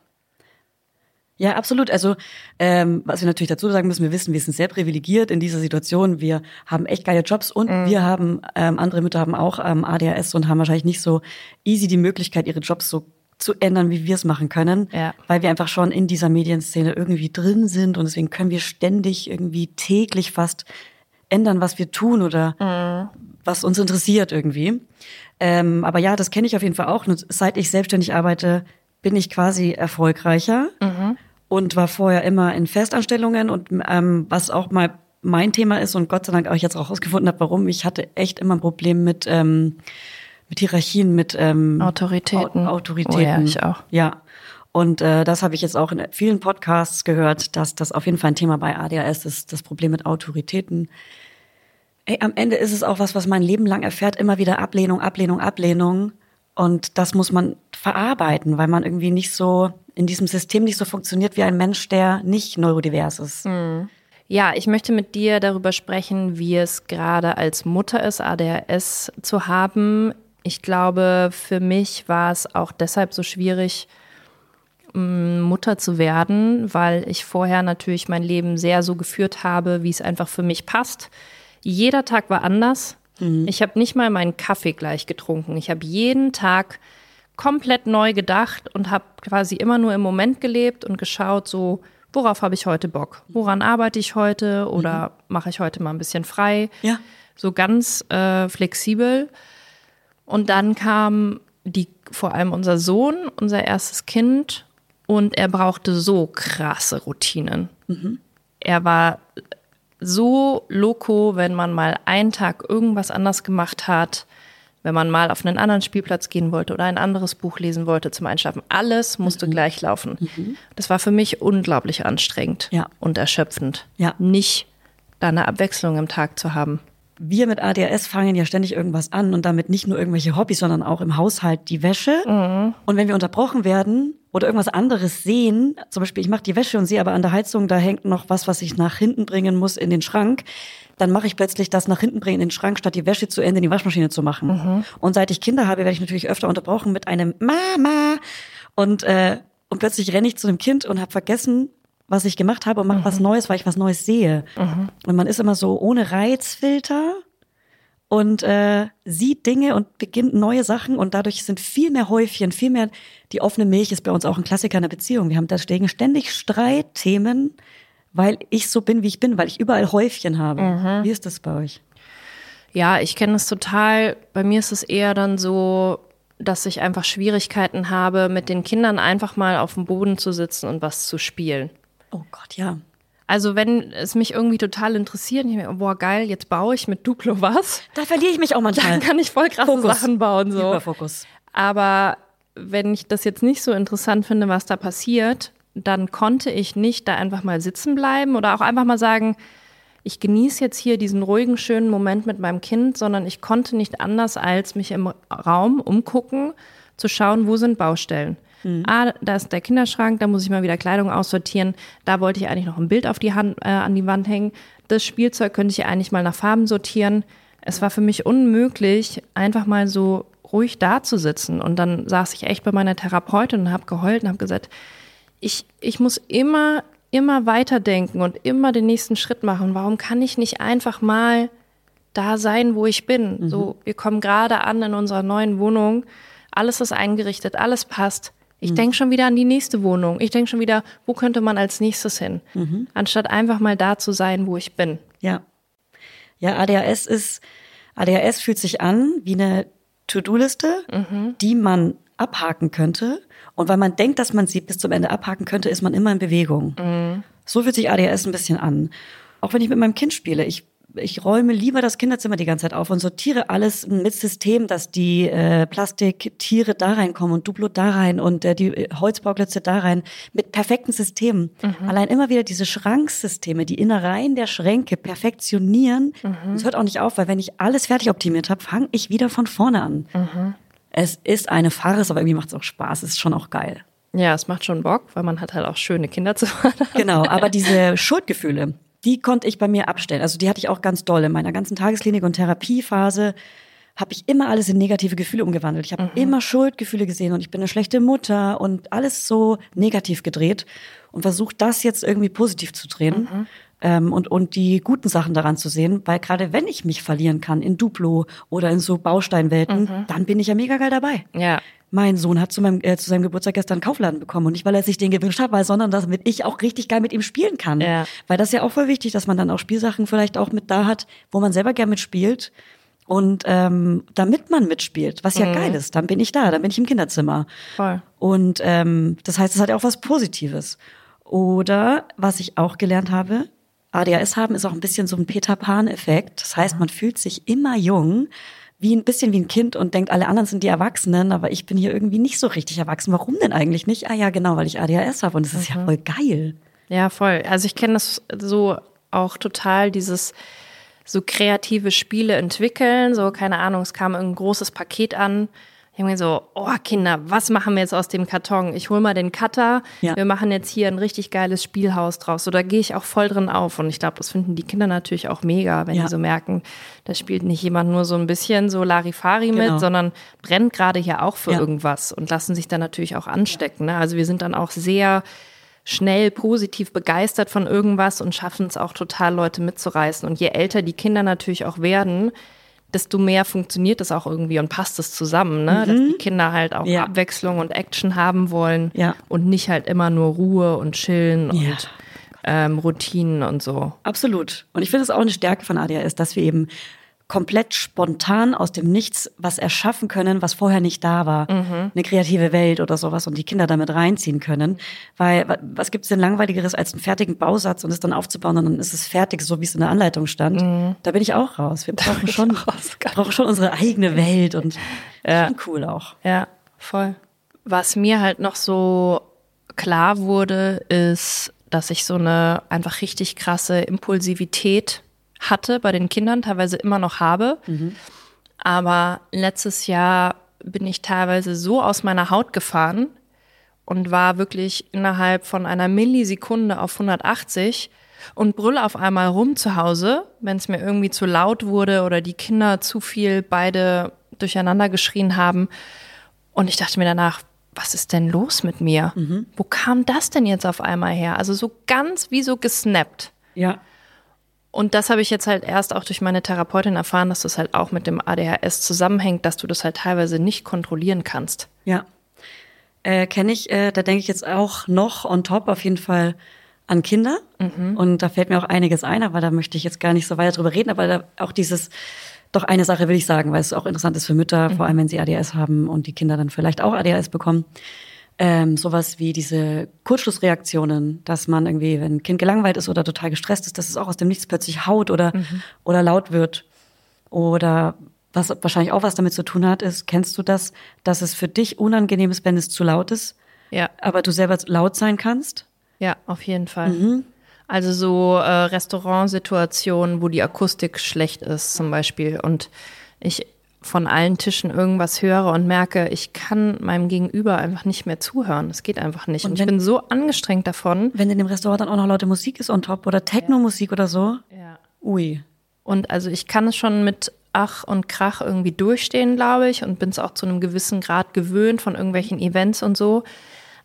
Ja, absolut. Also, ähm, was wir natürlich dazu sagen müssen, wir wissen, wir sind sehr privilegiert in dieser Situation. Wir haben echt geile Jobs und wir haben, ähm, andere Mütter haben auch ähm, ADHS und haben wahrscheinlich nicht so easy die Möglichkeit, ihre Jobs so zu ändern, wie wir es machen können, Ja. weil wir einfach schon in dieser Medienszene irgendwie drin sind und deswegen können wir ständig irgendwie täglich fast ändern, was wir tun oder was uns interessiert irgendwie. Ähm, aber ja, das kenne ich auf jeden Fall auch. Und seit ich selbstständig arbeite, bin ich quasi erfolgreicher und war vorher immer in Festanstellungen und ähm, was auch mal mein Thema ist und Gott sei Dank auch jetzt auch herausgefunden habe, warum ich hatte echt immer ein Problem mit ähm, mit Hierarchien, mit ähm, Autoritäten. Au Autoritäten. Oh ja, ich auch. Ja. Und äh, das habe ich jetzt auch in vielen Podcasts gehört, dass das auf jeden Fall ein Thema bei ADHS ist, das Problem mit Autoritäten. Ey, am Ende ist es auch was, was mein Leben lang erfährt, immer wieder Ablehnung, Ablehnung, Ablehnung. Und das muss man verarbeiten, weil man irgendwie nicht so in diesem System nicht so funktioniert wie ein Mensch, der nicht neurodivers ist. Ja, ich möchte mit dir darüber sprechen, wie es gerade als Mutter ist, ADHS zu haben. Ich glaube, für mich war es auch deshalb so schwierig, m, Mutter zu werden, weil ich vorher natürlich mein Leben sehr so geführt habe, wie es einfach für mich passt. Jeder Tag war anders. Ich habe nicht mal meinen Kaffee gleich getrunken. Ich habe jeden Tag komplett neu gedacht und habe quasi immer nur im Moment gelebt und geschaut, so, worauf habe ich heute Bock? Woran arbeite ich heute oder mache ich heute mal ein bisschen frei? Ja. So ganz äh, flexibel. Und dann kam die, vor allem unser Sohn, unser erstes Kind, und er brauchte so krasse Routinen. Er war so loco, wenn man mal einen Tag irgendwas anders gemacht hat, wenn man mal auf einen anderen Spielplatz gehen wollte oder ein anderes Buch lesen wollte zum Einschlafen. Alles musste gleich laufen. Das war für mich unglaublich anstrengend Ja. und erschöpfend, Ja. nicht da eine Abwechslung im Tag zu haben. Wir mit ADHS fangen ja ständig irgendwas an und damit nicht nur irgendwelche Hobbys, sondern auch im Haushalt die Wäsche. Und wenn wir unterbrochen werden oder irgendwas anderes sehen, zum Beispiel ich mache die Wäsche und sehe aber an der Heizung, da hängt noch was, was ich nach hinten bringen muss in den Schrank, dann mache ich plötzlich das nach hinten bringen in den Schrank, statt die Wäsche zu Ende in die Waschmaschine zu machen. Und seit ich Kinder habe, werde ich natürlich öfter unterbrochen mit einem Mama und, äh, und plötzlich renne ich zu einem Kind und habe vergessen, was ich gemacht habe und mache was Neues, weil ich was Neues sehe. Und man ist immer so ohne Reizfilter und äh, sieht Dinge und beginnt neue Sachen und dadurch sind viel mehr Häufchen, viel mehr, die offene Milch ist bei uns auch ein Klassiker in der Beziehung. Wir haben da stehen ständig Streitthemen, weil ich so bin, wie ich bin, weil ich überall Häufchen habe. Wie ist das bei euch? Ja, ich kenne es total. Bei mir ist es eher dann so, dass ich einfach Schwierigkeiten habe, mit den Kindern einfach mal auf dem Boden zu sitzen und was zu spielen. Oh Gott, ja. Also wenn es mich irgendwie total interessiert, ich mir, boah geil, jetzt baue ich mit Duplo was, Da verliere ich mich auch manchmal. dann kann ich voll krasse Fokus. Sachen bauen so. Hyperfokus. Aber wenn ich das jetzt nicht so interessant finde, was da passiert, dann konnte ich nicht da einfach mal sitzen bleiben oder auch einfach mal sagen, ich genieße jetzt hier diesen ruhigen, schönen Moment mit meinem Kind, sondern ich konnte nicht anders als mich im Raum umgucken, zu schauen, wo sind Baustellen. Ah, da ist der Kinderschrank, da muss ich mal wieder Kleidung aussortieren. Da wollte ich eigentlich noch ein Bild auf die Hand, äh, an die Wand hängen. Das Spielzeug könnte ich eigentlich mal nach Farben sortieren. Es war für mich unmöglich, einfach mal so ruhig da zu sitzen. Und dann saß ich echt bei meiner Therapeutin und habe geheult und habe gesagt, ich, ich muss immer, immer weiterdenken und immer den nächsten Schritt machen. Warum kann ich nicht einfach mal da sein, wo ich bin? So, wir kommen gerade an in unserer neuen Wohnung. Alles ist eingerichtet, alles passt. Ich denk schon wieder an die nächste Wohnung. Ich denk schon wieder, wo könnte man als nächstes hin? Anstatt einfach mal da zu sein, wo ich bin. Ja. Ja, ADHS ist, ADHS fühlt sich an wie eine To-Do-Liste, die man abhaken könnte. Und weil man denkt, dass man sie bis zum Ende abhaken könnte, ist man immer in Bewegung. So fühlt sich ADHS ein bisschen an. Auch wenn ich mit meinem Kind spiele, ich ich räume lieber das Kinderzimmer die ganze Zeit auf und sortiere alles mit System, dass die äh, Plastiktiere da reinkommen und Duplo da rein und äh, die Holzbauklötze da rein mit perfekten Systemen. Allein immer wieder diese Schranksysteme, die Innereien der Schränke perfektionieren. Es hört auch nicht auf, weil wenn ich alles fertig optimiert habe, fange ich wieder von vorne an. Es ist eine Farce, aber irgendwie macht es auch Spaß. Es ist schon auch geil. Ja, es macht schon Bock, weil man hat halt auch schöne Kinder zu fördern. Genau, aber diese Schuldgefühle, die konnte ich bei mir abstellen. Also die hatte ich auch ganz doll. In meiner ganzen Tagesklinik- und Therapiephase habe ich immer alles in negative Gefühle umgewandelt. Ich habe immer Schuldgefühle gesehen und ich bin eine schlechte Mutter und alles so negativ gedreht und versucht, das jetzt irgendwie positiv zu drehen. Ähm, und, und die guten Sachen daran zu sehen, weil gerade wenn ich mich verlieren kann in Duplo oder in so Bausteinwelten, dann bin ich ja mega geil dabei. Ja. Mein Sohn hat zu, meinem, äh, zu seinem Geburtstag gestern einen Kaufladen bekommen und nicht, weil er sich den gewünscht hat, weil, sondern damit ich auch richtig geil mit ihm spielen kann. Ja. Weil das ist ja auch voll wichtig, dass man dann auch Spielsachen vielleicht auch mit da hat, wo man selber gern mitspielt und ähm, damit man mitspielt, was ja geil ist. Dann bin ich da, dann bin ich im Kinderzimmer. Voll. Und ähm, das heißt, es hat ja auch was Positives. Oder was ich auch gelernt habe, ADHS haben ist auch ein bisschen so ein Peter Pan-Effekt. Das heißt, man fühlt sich immer jung, wie ein bisschen wie ein Kind und denkt, alle anderen sind die Erwachsenen, aber ich bin hier irgendwie nicht so richtig erwachsen. Warum denn eigentlich nicht? Ah ja, genau, weil ich ADHS habe und das ist ja voll geil. Ja, voll. Also ich kenne das so auch total, dieses so kreative Spiele entwickeln. So, keine Ahnung, es kam ein großes Paket an. Ich mir so, oh Kinder, was machen wir jetzt aus dem Karton? Ich hol mal den Cutter. Ja. Wir machen jetzt hier ein richtig geiles Spielhaus draus. So, da gehe ich auch voll drin auf. Und ich glaube, das finden die Kinder natürlich auch mega, wenn Ja. die so merken, da spielt nicht jemand nur so ein bisschen so Larifari Genau. mit, sondern brennt gerade hier auch für Ja. irgendwas und lassen sich dann natürlich auch anstecken. Ne? Also wir sind dann auch sehr schnell positiv begeistert von irgendwas und schaffen es auch total, Leute mitzureißen. Und je älter die Kinder natürlich auch werden, desto mehr funktioniert es auch irgendwie und passt es zusammen, ne? dass die Kinder halt auch Ja. Abwechslung und Action haben wollen Ja. und nicht halt immer nur Ruhe und Chillen Ja. und ähm, Routinen und so. Absolut. Und ich finde es auch eine Stärke von ADHS, dass wir eben komplett spontan aus dem Nichts was erschaffen können, was vorher nicht da war. Eine kreative Welt oder sowas und die Kinder damit reinziehen können. Weil wa- was gibt es denn langweiligeres als einen fertigen Bausatz und es dann aufzubauen und dann ist es fertig, so wie es in der Anleitung stand. Da bin ich auch raus. Wir brauchen schon, raus, brauchen schon unsere eigene Welt und Ja. schon cool auch. Ja, voll. Was mir halt noch so klar wurde, ist, dass ich so eine einfach richtig krasse Impulsivität hatte bei den Kindern, teilweise immer noch habe. Aber letztes Jahr bin ich teilweise so aus meiner Haut gefahren und war wirklich innerhalb von einer Millisekunde auf 180 und brülle auf einmal rum zu Hause, wenn es mir irgendwie zu laut wurde oder die Kinder zu viel beide durcheinander geschrien haben. Und ich dachte mir danach, was ist denn los mit mir? Wo kam das denn jetzt auf einmal her? Also so ganz wie so gesnappt. Ja. Und das habe ich jetzt halt erst auch durch meine Therapeutin erfahren, dass das halt auch mit dem ADHS zusammenhängt, dass du das halt teilweise nicht kontrollieren kannst. Ja. Äh, Kenne ich, äh, da denke ich jetzt auch noch on top auf jeden Fall an Kinder. Und da fällt mir auch einiges ein, aber da möchte ich jetzt gar nicht so weiter drüber reden. Aber da auch dieses, doch eine Sache will ich sagen, weil es auch interessant ist für Mütter, vor allem wenn sie ADS haben und die Kinder dann vielleicht auch ADHS bekommen. Ähm, sowas wie diese Kurzschlussreaktionen, dass man irgendwie, wenn ein Kind gelangweilt ist oder total gestresst ist, dass es auch aus dem Nichts plötzlich haut oder, oder laut wird. Oder was wahrscheinlich auch was damit zu tun hat, ist, kennst du das, dass es für dich unangenehm ist, wenn es zu laut ist, Ja, aber du selber laut sein kannst? ja, auf jeden Fall. Also so äh, Restaurantsituationen, wo die Akustik schlecht ist zum Beispiel und ich von allen Tischen irgendwas höre und merke, ich kann meinem Gegenüber einfach nicht mehr zuhören. Es geht einfach nicht. Und, ich wenn- bin so angestrengt davon. Wenn in dem Restaurant dann auch noch laute Musik ist on top oder Techno-Musik oder so, Ja. ui. Und also ich kann es schon mit Ach und Krach irgendwie durchstehen, glaube ich, und bin es auch zu einem gewissen Grad gewöhnt von irgendwelchen Events und so.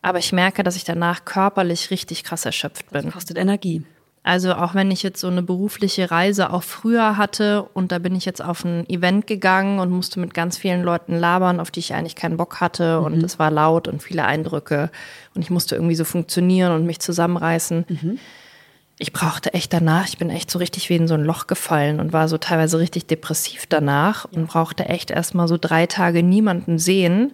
Aber ich merke, dass ich danach körperlich richtig krass erschöpft bin. Kostet Energie. Also auch wenn ich jetzt so eine berufliche Reise auch früher hatte und da bin ich jetzt auf ein Event gegangen und musste mit ganz vielen Leuten labern, auf die ich eigentlich keinen Bock hatte und es war laut und viele Eindrücke und ich musste irgendwie so funktionieren und mich zusammenreißen. Ich brauchte echt danach, ich bin echt so richtig wie in so ein Loch gefallen und war so teilweise richtig depressiv danach und brauchte echt erstmal so drei Tage niemanden sehen,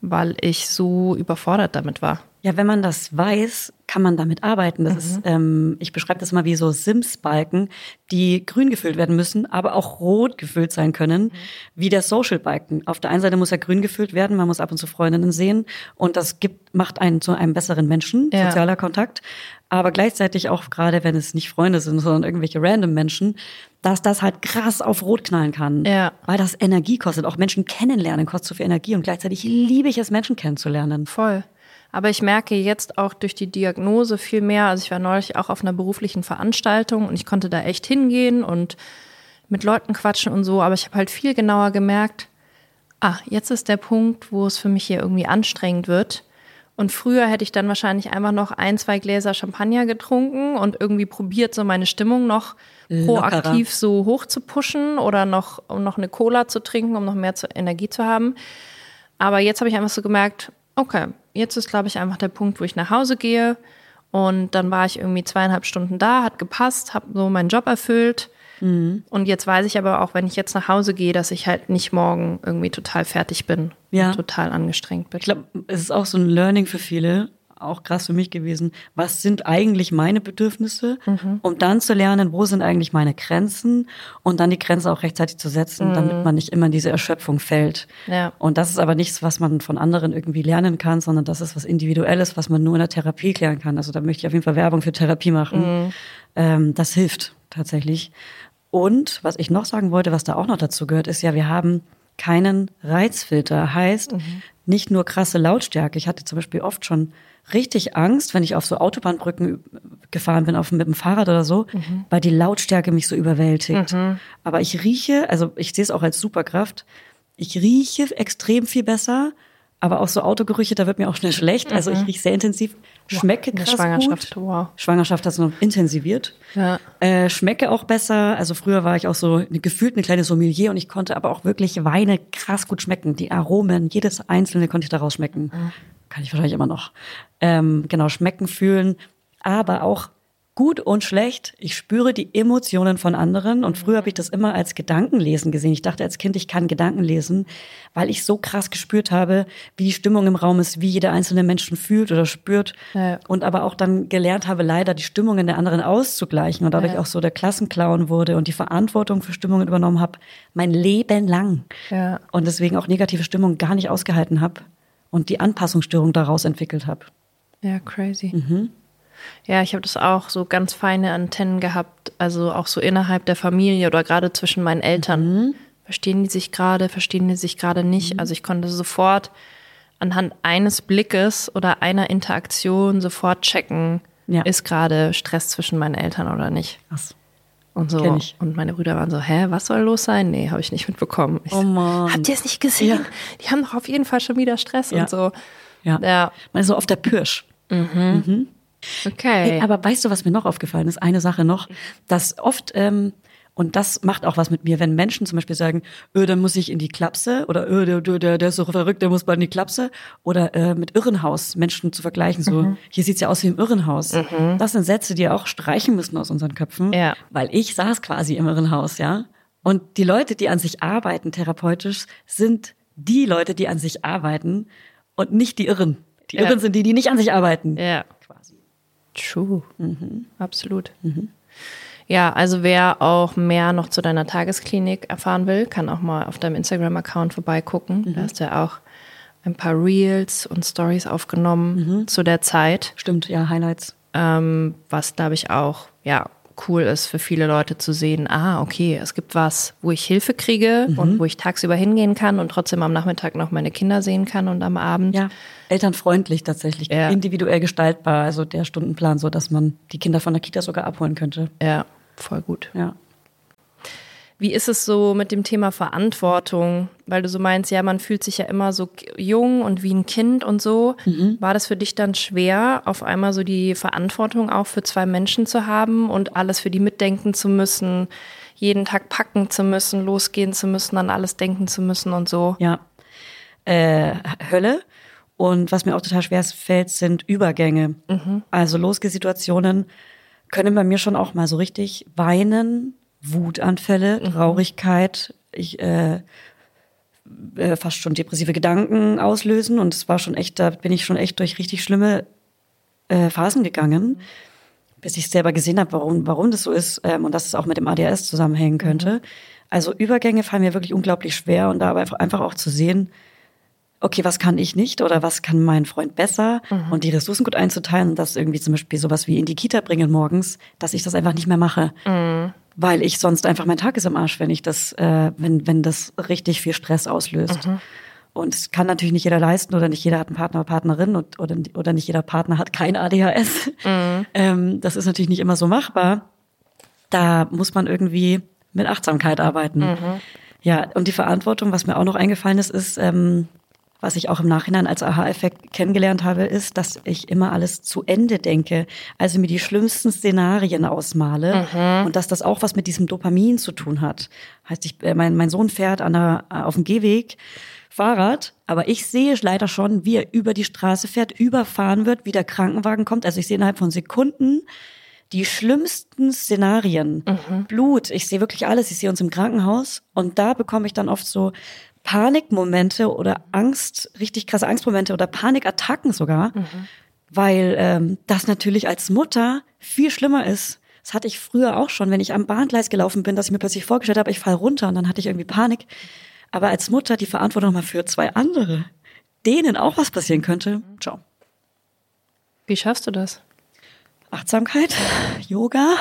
weil ich so überfordert damit war. Ja, wenn man das weiß, kann man damit arbeiten. Das ist, ähm, ich beschreibe das mal wie so Sims-Balken, die grün gefüllt werden müssen, aber auch rot gefüllt sein können, wie der Social-Balken. Auf der einen Seite muss er grün gefüllt werden, man muss ab und zu Freundinnen sehen und das gibt, macht einen zu einem besseren Menschen, Ja. sozialer Kontakt. Aber gleichzeitig auch gerade, wenn es nicht Freunde sind, sondern irgendwelche random Menschen, dass das halt krass auf Rot knallen kann. Ja. Weil das Energie kostet. Auch Menschen kennenlernen kostet so viel Energie und gleichzeitig liebe ich es, Menschen kennenzulernen. Voll. Aber ich merke jetzt auch durch die Diagnose viel mehr. Also ich war neulich auch auf einer beruflichen Veranstaltung und ich konnte da echt hingehen und mit Leuten quatschen und so. Aber ich habe halt viel genauer gemerkt, ah, jetzt ist der Punkt, wo es für mich hier irgendwie anstrengend wird. Und früher hätte ich dann wahrscheinlich einfach noch ein, zwei Gläser Champagner getrunken und irgendwie probiert, so meine Stimmung noch Lockerer. proaktiv so hoch zu pushen oder noch, um noch eine Cola zu trinken, um noch mehr zu, Energie zu haben. Aber jetzt habe ich einfach so gemerkt, okay, jetzt ist, glaube ich, einfach der Punkt, wo ich nach Hause gehe. Und dann war ich irgendwie zweieinhalb Stunden da, hat gepasst, habe so meinen Job erfüllt. Und jetzt weiß ich aber auch, wenn ich jetzt nach Hause gehe, dass ich halt nicht morgen irgendwie total fertig bin Ja. und total angestrengt bin. Ich glaube, es ist auch so ein Learning für viele, auch krass für mich gewesen. Was sind eigentlich meine Bedürfnisse? Um dann zu lernen, wo sind eigentlich meine Grenzen? Und dann die Grenze auch rechtzeitig zu setzen, damit man nicht immer in diese Erschöpfung fällt. Ja. Und das ist aber nichts, was man von anderen irgendwie lernen kann, sondern das ist was Individuelles, was man nur in der Therapie klären kann. Also da möchte ich auf jeden Fall Werbung für Therapie machen. Ähm, das hilft tatsächlich. Und was ich noch sagen wollte, was da auch noch dazu gehört, ist ja, wir haben keinen Reizfilter. Heißt, nicht nur krasse Lautstärke. Ich hatte zum Beispiel oft schon richtig Angst, wenn ich auf so Autobahnbrücken gefahren bin, auf, mit dem Fahrrad oder so, weil die Lautstärke mich so überwältigt. Aber ich rieche, also ich sehe es auch als Superkraft, ich rieche extrem viel besser, aber auch so Autogerüche, da wird mir auch schnell schlecht. Also ich rieche sehr intensiv, schmecke der krass Schwangerschaft, gut. wow. Schwangerschaft hat es noch intensiviert. Ja. Äh, schmecke auch besser. Also früher war ich auch so eine, gefühlt eine kleine Sommelier und ich konnte aber auch wirklich Weine krass gut schmecken. Die Aromen, jedes einzelne konnte ich daraus schmecken. Kann ich wahrscheinlich immer noch. Ähm, genau, schmecken, fühlen, aber auch gut und schlecht. Ich spüre die Emotionen von anderen und früher habe ich das immer als Gedankenlesen gesehen. Ich dachte als Kind, ich kann Gedanken lesen, weil ich so krass gespürt habe, wie die Stimmung im Raum ist, wie jeder einzelne Menschen fühlt oder spürt Ja. und aber auch dann gelernt habe, leider die Stimmungen der anderen auszugleichen und dadurch Ja. auch so der Klassenclown wurde und die Verantwortung für Stimmungen übernommen habe, mein Leben lang. Ja. Und deswegen auch negative Stimmung gar nicht ausgehalten habe und die Anpassungsstörung daraus entwickelt habe. Ja, crazy. Ja, ich habe das auch so ganz feine Antennen gehabt, also auch so innerhalb der Familie oder gerade zwischen meinen Eltern. Verstehen die sich gerade, verstehen die sich gerade nicht? Also ich konnte sofort anhand eines Blickes oder einer Interaktion sofort checken, Ja. ist gerade Stress zwischen meinen Eltern oder nicht. Krass. Und so. Und meine Brüder waren so, hä, was soll los sein? Nee, habe ich nicht mitbekommen. Ich Oh Mann. Habt ihr es nicht gesehen? Ja. Die haben doch auf jeden Fall schon wieder Stress Ja. und so. Ja. Ja. Man ist so auf der Pirsch. Okay. Hey, aber weißt du, was mir noch aufgefallen ist? Eine Sache noch, dass oft, ähm, und das macht auch was mit mir, wenn Menschen zum Beispiel sagen, öh, dann muss ich in die Klapse oder öh, der, der, der, ist so verrückt, der muss bald in die Klapse oder äh, mit Irrenhaus Menschen zu vergleichen, so hier sieht's ja aus wie im Irrenhaus. Das sind Sätze, die auch streichen müssen aus unseren Köpfen, Ja. weil ich saß quasi im Irrenhaus, ja. Und die Leute, die an sich arbeiten therapeutisch, sind die Leute, die an sich arbeiten und nicht die Irren. Die Ja. Irren sind die, die nicht an sich arbeiten. Ja. True. Absolut. Ja, also wer auch mehr noch zu deiner Tagesklinik erfahren will, kann auch mal auf deinem Instagram-Account vorbeigucken. Da hast du ja auch ein paar Reels und Stories aufgenommen zu der Zeit, Stimmt, ja, Highlights. ähm, was glaube ich auch ja cool ist für viele Leute zu sehen. Ah, okay, es gibt was, wo ich Hilfe kriege und wo ich tagsüber hingehen kann und trotzdem am Nachmittag noch meine Kinder sehen kann und am Abend. Ja, elternfreundlich tatsächlich, Ja. individuell gestaltbar, also der Stundenplan, so dass man die Kinder von der Kita sogar abholen könnte. Ja, voll gut. Ja. Wie ist es so mit dem Thema Verantwortung? Weil du so meinst, ja, man fühlt sich ja immer so jung und wie ein Kind und so. War das für dich dann schwer, auf einmal so die Verantwortung auch für zwei Menschen zu haben und alles für die mitdenken zu müssen, jeden Tag packen zu müssen, losgehen zu müssen, an alles denken zu müssen und so? Ja. Äh, Hölle. Und was mir auch total schwer fällt, sind Übergänge. Also Losgehsituationen können bei mir schon auch mal so richtig weinen, Wutanfälle, Traurigkeit, ich äh, äh, fast schon depressive Gedanken auslösen. Und es war schon echt, da bin ich schon echt durch richtig schlimme äh, Phasen gegangen, bis ich selber gesehen habe, warum, warum das so ist ähm, und dass es auch mit dem ADHS zusammenhängen könnte. Also Übergänge fallen mir wirklich unglaublich schwer und da aber einfach- auch zu sehen, okay, was kann ich nicht oder was kann mein Freund besser und die Ressourcen gut einzuteilen und das irgendwie zum Beispiel sowas wie in die Kita bringen morgens, dass ich das einfach nicht mehr mache. Weil ich sonst einfach mein Tag ist am Arsch, wenn ich das, äh, wenn, wenn das richtig viel Stress auslöst. Und es kann natürlich nicht jeder leisten oder nicht jeder hat einen Partner oder Partnerin und, oder, oder nicht jeder Partner hat kein ADHS. Ähm, das ist natürlich nicht immer so machbar. Da muss man irgendwie mit Achtsamkeit arbeiten. Ja, und die Verantwortung, was mir auch noch eingefallen ist, ist, ähm, was ich auch im Nachhinein als Aha-Effekt kennengelernt habe, ist, dass ich immer alles zu Ende denke. Also mir die schlimmsten Szenarien ausmale und dass das auch was mit diesem Dopamin zu tun hat. Heißt, ich, äh, mein, mein Sohn fährt an der, äh, auf dem Gehweg Fahrrad, aber ich sehe leider schon, wie er über die Straße fährt, überfahren wird, wie der Krankenwagen kommt. Also ich sehe innerhalb von Sekunden die schlimmsten Szenarien. Blut, ich sehe wirklich alles. Ich sehe uns im Krankenhaus und da bekomme ich dann oft so Panikmomente oder Angst, richtig krasse Angstmomente oder Panikattacken sogar, weil ähm, das natürlich als Mutter viel schlimmer ist. Das hatte ich früher auch schon, wenn ich am Bahngleis gelaufen bin, dass ich mir plötzlich vorgestellt habe, ich fall runter und dann hatte ich irgendwie Panik. Aber als Mutter die Verantwortung mal für zwei andere, denen auch was passieren könnte, ciao. Wie schaffst du das? Achtsamkeit, Yoga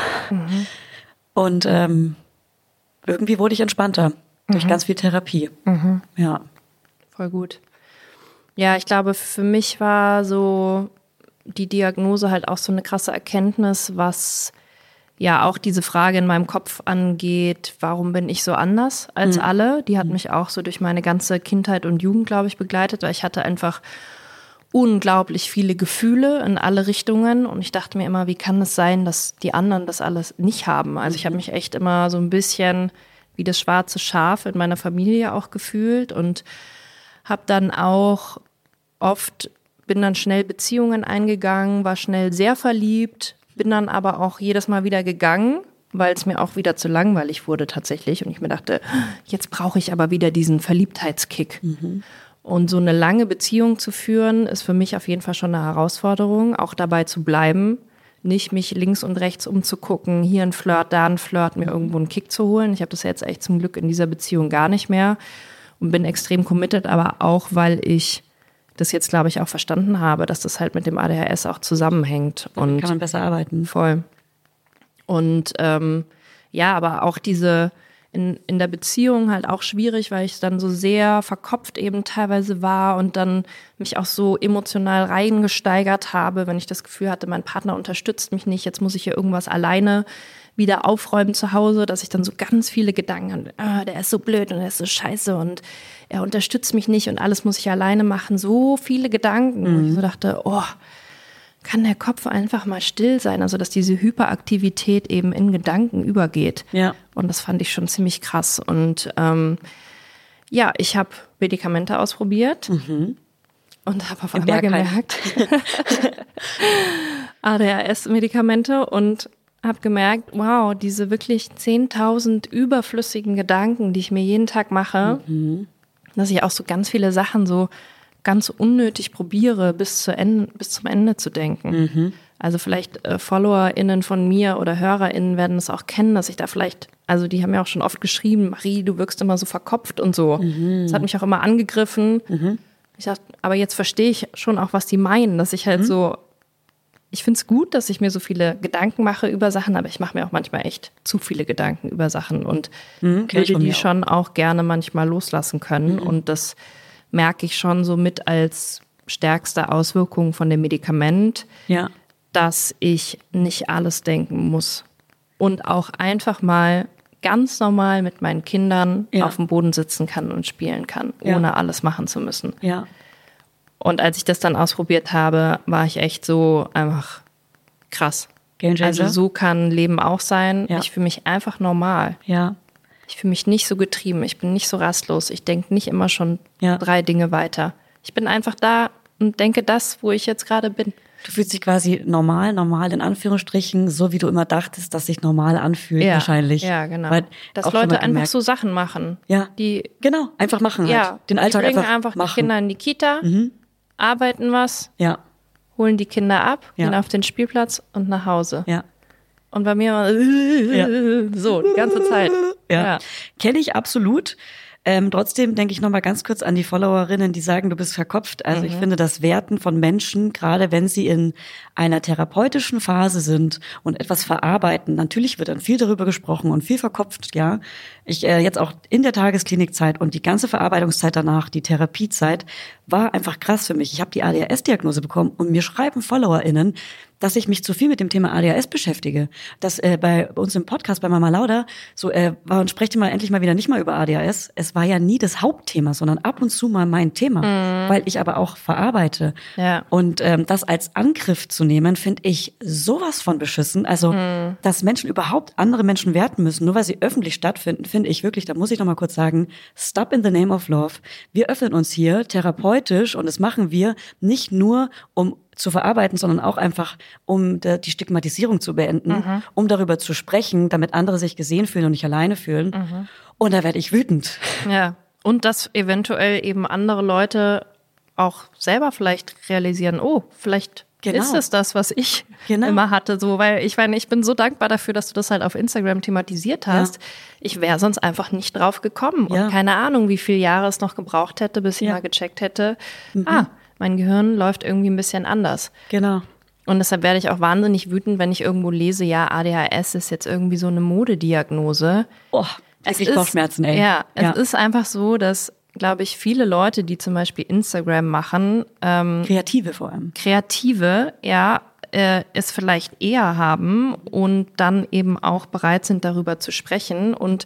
und ähm, irgendwie wurde ich entspannter durch ganz viel Therapie. Ja. Voll gut. Ja, ich glaube, für mich war so die Diagnose halt auch so eine krasse Erkenntnis, was ja auch diese Frage in meinem Kopf angeht, warum bin ich so anders als alle? Die hat mich auch so durch meine ganze Kindheit und Jugend, glaube ich, begleitet, weil ich hatte einfach unglaublich viele Gefühle in alle Richtungen und ich dachte mir immer, wie kann es sein, dass die anderen das alles nicht haben? Also ich habe mich echt immer so ein bisschen wie das schwarze Schaf in meiner Familie auch gefühlt und habe dann auch oft bin dann schnell Beziehungen eingegangen, war schnell sehr verliebt, bin dann aber auch jedes Mal wieder gegangen, weil es mir auch wieder zu langweilig wurde tatsächlich und ich mir dachte, jetzt brauche ich aber wieder diesen Verliebtheitskick. Und so eine lange Beziehung zu führen, ist für mich auf jeden Fall schon eine Herausforderung, auch dabei zu bleiben, nicht mich links und rechts umzugucken, hier ein Flirt, da ein Flirt, mir irgendwo einen Kick zu holen. Ich habe das jetzt echt zum Glück in dieser Beziehung gar nicht mehr und bin extrem committed, aber auch, weil ich das jetzt, glaube ich, auch verstanden habe, dass das halt mit dem ADHS auch zusammenhängt. Und Kann man besser arbeiten. Voll. Und ähm, ja, aber auch diese in, in der Beziehung halt auch schwierig, weil ich dann so sehr verkopft eben teilweise war und dann mich auch so emotional reingesteigert habe, wenn ich das Gefühl hatte, mein Partner unterstützt mich nicht, jetzt muss ich hier irgendwas alleine wieder aufräumen zu Hause, dass ich dann so ganz viele Gedanken habe, ah, der ist so blöd und der ist so scheiße und er unterstützt mich nicht und alles muss ich alleine machen. So viele Gedanken. Und ich so dachte, oh, kann der Kopf einfach mal still sein, also dass diese Hyperaktivität eben in Gedanken übergeht. Ja. Und das fand ich schon ziemlich krass. Und ähm, ja, ich habe Medikamente ausprobiert und habe auf einmal gemerkt, ADHS-Medikamente und habe gemerkt, wow, diese wirklich 10.000 überflüssigen Gedanken, die ich mir jeden Tag mache, dass ich auch so ganz viele Sachen so ganz unnötig probiere, bis, zu Ende, bis zum Ende zu denken. Also vielleicht äh, FollowerInnen von mir oder HörerInnen werden es auch kennen, dass ich da vielleicht, also die haben ja auch schon oft geschrieben, Marie, du wirkst immer so verkopft und so. Das hat mich auch immer angegriffen. Ich dachte, aber jetzt verstehe ich schon auch, was die meinen, dass ich halt so, ich finde es gut, dass ich mir so viele Gedanken mache über Sachen, aber ich mache mir auch manchmal echt zu viele Gedanken über Sachen und ich würde die auch. schon auch gerne manchmal loslassen können. Und das merke ich schon so mit als stärkste Auswirkung von dem Medikament, Ja. Dass ich nicht alles denken muss. Und auch einfach mal ganz normal mit meinen Kindern Ja. auf dem Boden sitzen kann und spielen kann, Ja. ohne alles machen zu müssen. Ja. Und als ich das dann ausprobiert habe, war ich echt so einfach krass. Also so kann Leben auch sein. Ich fühle mich einfach normal. Ja. Ich fühle mich nicht so getrieben. Ich bin nicht so rastlos. Ich denke nicht immer schon drei Dinge weiter. Ich bin einfach da und denke das, wo ich jetzt gerade bin. Du fühlst dich quasi normal, normal in Anführungsstrichen, so wie du immer dachtest, dass sich normal anfühlt, wahrscheinlich. Ja, genau. Weil Dass Leute einfach so Sachen machen. Ja. Die, Genau, einfach machen ja, halt. Den Alltag die bringen einfach, einfach, machen. die Kinder in die Kita, arbeiten was, Ja, holen die Kinder ab, Ja. gehen auf den Spielplatz und nach Hause. ja. Und bei mir war so die ganze Zeit. Ja, kenne ich absolut. Ähm, trotzdem denke ich noch mal ganz kurz an die Followerinnen, die sagen, du bist verkopft. Also ich finde das Werten von Menschen, gerade wenn sie in einer therapeutischen Phase sind und etwas verarbeiten. Natürlich wird dann viel darüber gesprochen und viel verkopft, ja. Ich äh, jetzt auch in der Tagesklinikzeit und die ganze Verarbeitungszeit danach, die Therapiezeit, war einfach krass für mich. Ich habe die ADHS-Diagnose bekommen und mir schreiben FollowerInnen, dass ich mich zu viel mit dem Thema ADHS beschäftige. Dass äh, bei uns im Podcast bei Mama Lauda so äh, war und sprecht ihr mal endlich mal wieder nicht mal über ADHS. Es war ja nie das Hauptthema, sondern ab und zu mal mein Thema, weil ich aber auch verarbeite. Ja. Und ähm, das als Angriff zu nehmen, finde ich sowas von beschissen. Also, dass Menschen überhaupt andere Menschen werten müssen, nur weil sie öffentlich stattfinden, finde ich wirklich, da muss ich noch mal kurz sagen, stop in the name of love. Wir öffnen uns hier therapeutisch und das machen wir nicht nur, um zu verarbeiten, sondern auch einfach, um de- die Stigmatisierung zu beenden, um darüber zu sprechen, damit andere sich gesehen fühlen und nicht alleine fühlen. Und da werde ich wütend. Ja. Und dass eventuell eben andere Leute auch selber vielleicht realisieren, oh, vielleicht Genau. ist es das, was ich Genau. immer hatte. So, weil ich meine, ich bin so dankbar dafür, dass du das halt auf Instagram thematisiert hast. Ich wäre sonst einfach nicht drauf gekommen. Ja. Und keine Ahnung, wie viele Jahre es noch gebraucht hätte, bis ich Ja. mal gecheckt hätte, ah, mein Gehirn läuft irgendwie ein bisschen anders. Genau. Und deshalb werde ich auch wahnsinnig wütend, wenn ich irgendwo lese, ja, ADHS ist jetzt irgendwie so eine Modediagnose. Oh, Es ist- Bauchschmerzen, ey. Ja, es ist einfach so, dass, glaube ich, viele Leute, die zum Beispiel Instagram machen, ähm, Kreative vor allem. Kreative, ja, äh, es vielleicht eher haben und dann eben auch bereit sind, darüber zu sprechen und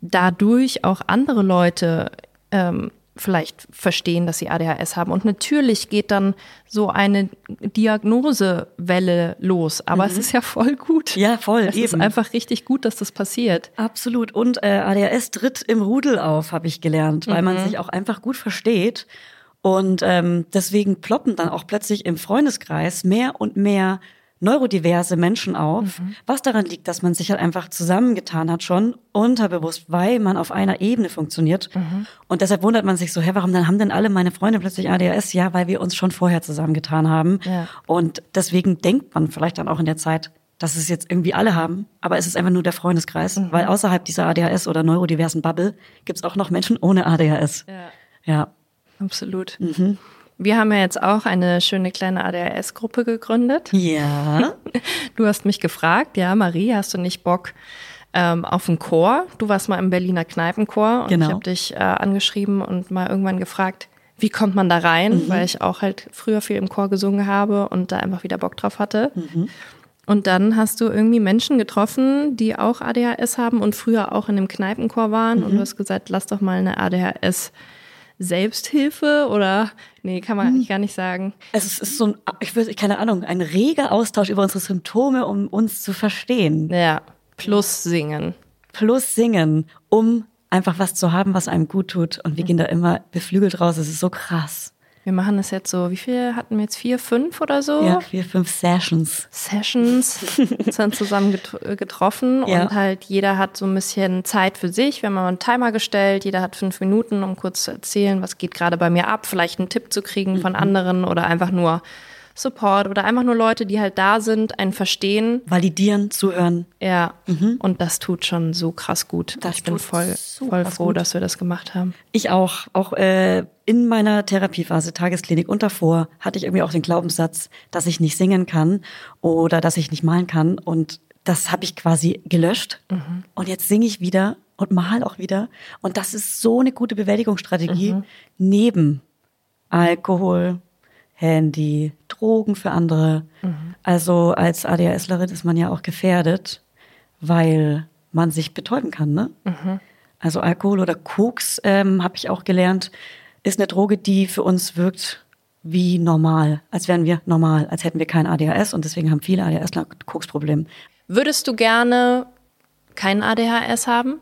dadurch auch andere Leute ähm, vielleicht verstehen, dass sie ADHS haben. Und natürlich geht dann so eine Diagnosewelle los. Aber es ist ja voll gut. Mhm. Ja, voll, Es ist eben. einfach richtig gut, dass das passiert. Absolut. Und äh, ADHS tritt im Rudel auf, habe ich gelernt, weil Mhm. man sich auch einfach gut versteht. Und ähm, deswegen ploppen dann auch plötzlich im Freundeskreis mehr und mehr neurodiverse Menschen auf, Mhm. was daran liegt, dass man sich halt einfach zusammengetan hat schon unterbewusst, weil man auf einer Ebene funktioniert. Mhm. Und deshalb wundert man sich so, hä, warum dann haben denn alle meine Freunde plötzlich ADHS? Ja, weil wir uns schon vorher zusammengetan haben. Ja. Und deswegen denkt man vielleicht dann auch in der Zeit, dass es jetzt irgendwie alle haben, aber es ist einfach nur der Freundeskreis, Mhm. weil außerhalb dieser ADHS oder neurodiversen Bubble gibt's auch noch Menschen ohne ADHS. Ja. Ja. Absolut. Wir haben ja jetzt auch eine schöne kleine ADHS-Gruppe gegründet. Ja. Du hast mich gefragt, ja, Marie, hast du nicht Bock ähm, auf einen Chor? Du warst mal im Berliner Kneipenchor und Genau. ich habe dich äh, angeschrieben und mal irgendwann gefragt, wie kommt man da rein? Weil ich auch halt früher viel im Chor gesungen habe und da einfach wieder Bock drauf hatte. Und dann hast du irgendwie Menschen getroffen, die auch ADHS haben und früher auch in dem Kneipenchor waren. Und du hast gesagt, lass doch mal eine ADHS Selbsthilfe oder nee, kann man eigentlich gar nicht sagen. Es ist, so ein, ich würde, keine Ahnung, ein reger Austausch über unsere Symptome, um uns zu verstehen. Ja, plus singen. Plus singen, um einfach was zu haben, was einem gut tut. Und wir gehen da immer beflügelt raus. Es ist so krass. Wir machen das jetzt so, wie viel hatten wir jetzt? Vier, fünf oder so? Ja, vier, fünf Sessions. Sessions dann zusammen get getroffen Ja. und halt jeder hat so ein bisschen Zeit für sich. Wir haben mal einen Timer gestellt, jeder hat fünf Minuten, um kurz zu erzählen, was geht gerade bei mir ab, vielleicht einen Tipp zu kriegen Mhm. von anderen oder einfach nur Support oder einfach nur Leute, die halt da sind, einen verstehen. Validieren, zuhören. Ja, und das tut schon so krass gut. Mhm. Das ich bin voll, so voll froh, gut. dass wir das gemacht haben. Ich auch. Auch äh, in meiner Therapiephase, Tagesklinik und davor, hatte ich irgendwie auch den Glaubenssatz, dass ich nicht singen kann oder dass ich nicht malen kann. Und das habe ich quasi gelöscht. Und jetzt singe ich wieder und mal auch wieder. Und das ist so eine gute Bewältigungsstrategie neben Alkohol, Handy, Drogen für andere. Also als ADHSlerin ist man ja auch gefährdet, weil man sich betäuben kann. Ne? Also Alkohol oder Koks, ähm, habe ich auch gelernt, ist eine Droge, die für uns wirkt wie normal, als wären wir normal, als hätten wir kein ADHS und deswegen haben viele ADHSler Koksproblem. Würdest du gerne kein ADHS haben?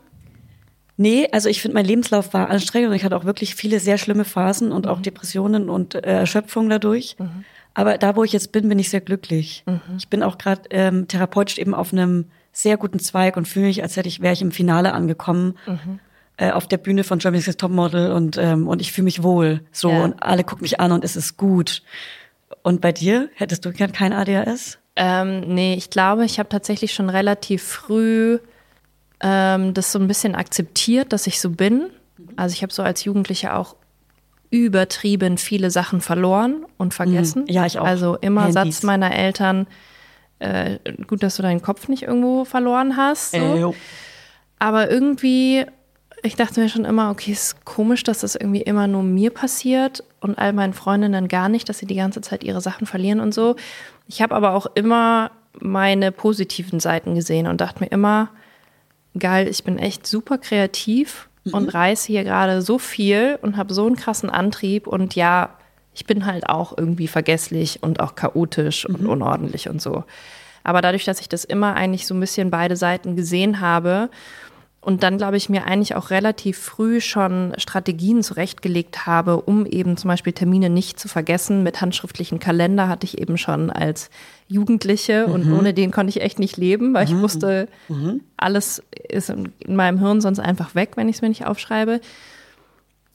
Nee, also ich finde, mein Lebenslauf war anstrengend und ich hatte auch wirklich viele sehr schlimme Phasen und auch Depressionen und äh, Erschöpfung dadurch. Aber da, wo ich jetzt bin, bin ich sehr glücklich. Ich bin auch gerade ähm, therapeutisch eben auf einem sehr guten Zweig und fühle mich, als hätte ich, wäre ich im Finale angekommen. Äh, auf der Bühne von Germany's Next Topmodel und ähm, und ich fühle mich wohl so Ja. und alle gucken mich an und es ist gut. Und bei dir hättest du gern kein ADHS? Ähm, nee, ich glaube, ich habe tatsächlich schon relativ früh ähm, das so ein bisschen akzeptiert, dass ich so bin. Also ich habe so als Jugendliche auch übertrieben viele Sachen verloren und vergessen. Mhm. Ja, ich auch. Also immer Handys. Satz meiner Eltern, äh, gut, dass du deinen Kopf nicht irgendwo verloren hast. So. Äh. Aber irgendwie, ich dachte mir schon immer, okay, es ist komisch, dass das irgendwie immer nur mir passiert und all meinen Freundinnen gar nicht, dass sie die ganze Zeit ihre Sachen verlieren und so. Ich habe aber auch immer meine positiven Seiten gesehen und dachte mir immer, geil, ich bin echt super kreativ und reiße hier gerade so viel und habe so einen krassen Antrieb und ja, ich bin halt auch irgendwie vergesslich und auch chaotisch und unordentlich und so. Aber dadurch, dass ich das immer eigentlich so ein bisschen beide Seiten gesehen habe und dann, glaube ich, mir eigentlich auch relativ früh schon Strategien zurechtgelegt habe, um eben zum Beispiel Termine nicht zu vergessen. Mit handschriftlichen Kalender hatte ich eben schon als Jugendliche und ohne den konnte ich echt nicht leben, weil ich wusste, alles ist in in meinem Hirn sonst einfach weg, wenn ich es mir nicht aufschreibe.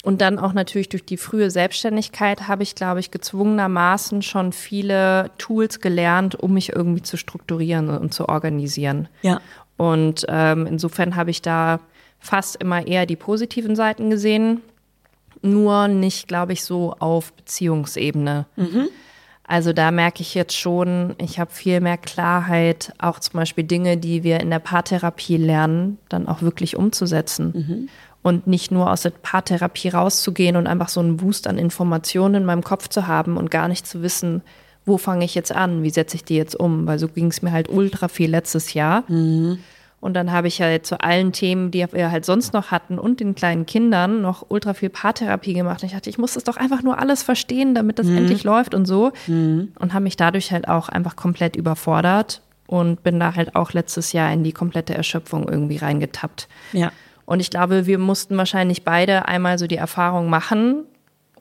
Und dann auch natürlich durch die frühe Selbstständigkeit habe ich, glaube ich, gezwungenermaßen schon viele Tools gelernt, um mich irgendwie zu strukturieren und zu organisieren. Ja. Und ähm, insofern habe ich da fast immer eher die positiven Seiten gesehen, nur nicht, glaube ich, so auf Beziehungsebene. Also da merke ich jetzt schon, ich habe viel mehr Klarheit, auch zum Beispiel Dinge, die wir in der Paartherapie lernen, dann auch wirklich umzusetzen. Und nicht nur aus der Paartherapie rauszugehen und einfach so einen Boost an Informationen in meinem Kopf zu haben und gar nicht zu wissen, wo fange ich jetzt an, wie setze ich die jetzt um, weil so ging es mir halt ultra viel letztes Jahr. Und dann habe ich ja zu allen Themen, die wir halt sonst noch hatten und den kleinen Kindern noch ultra viel Paartherapie gemacht. Und ich dachte, ich muss das doch einfach nur alles verstehen, damit das endlich läuft und so. Und habe mich dadurch halt auch einfach komplett überfordert und bin da halt auch letztes Jahr in die komplette Erschöpfung irgendwie reingetappt. Ja. Und ich glaube, wir mussten wahrscheinlich beide einmal so die Erfahrung machen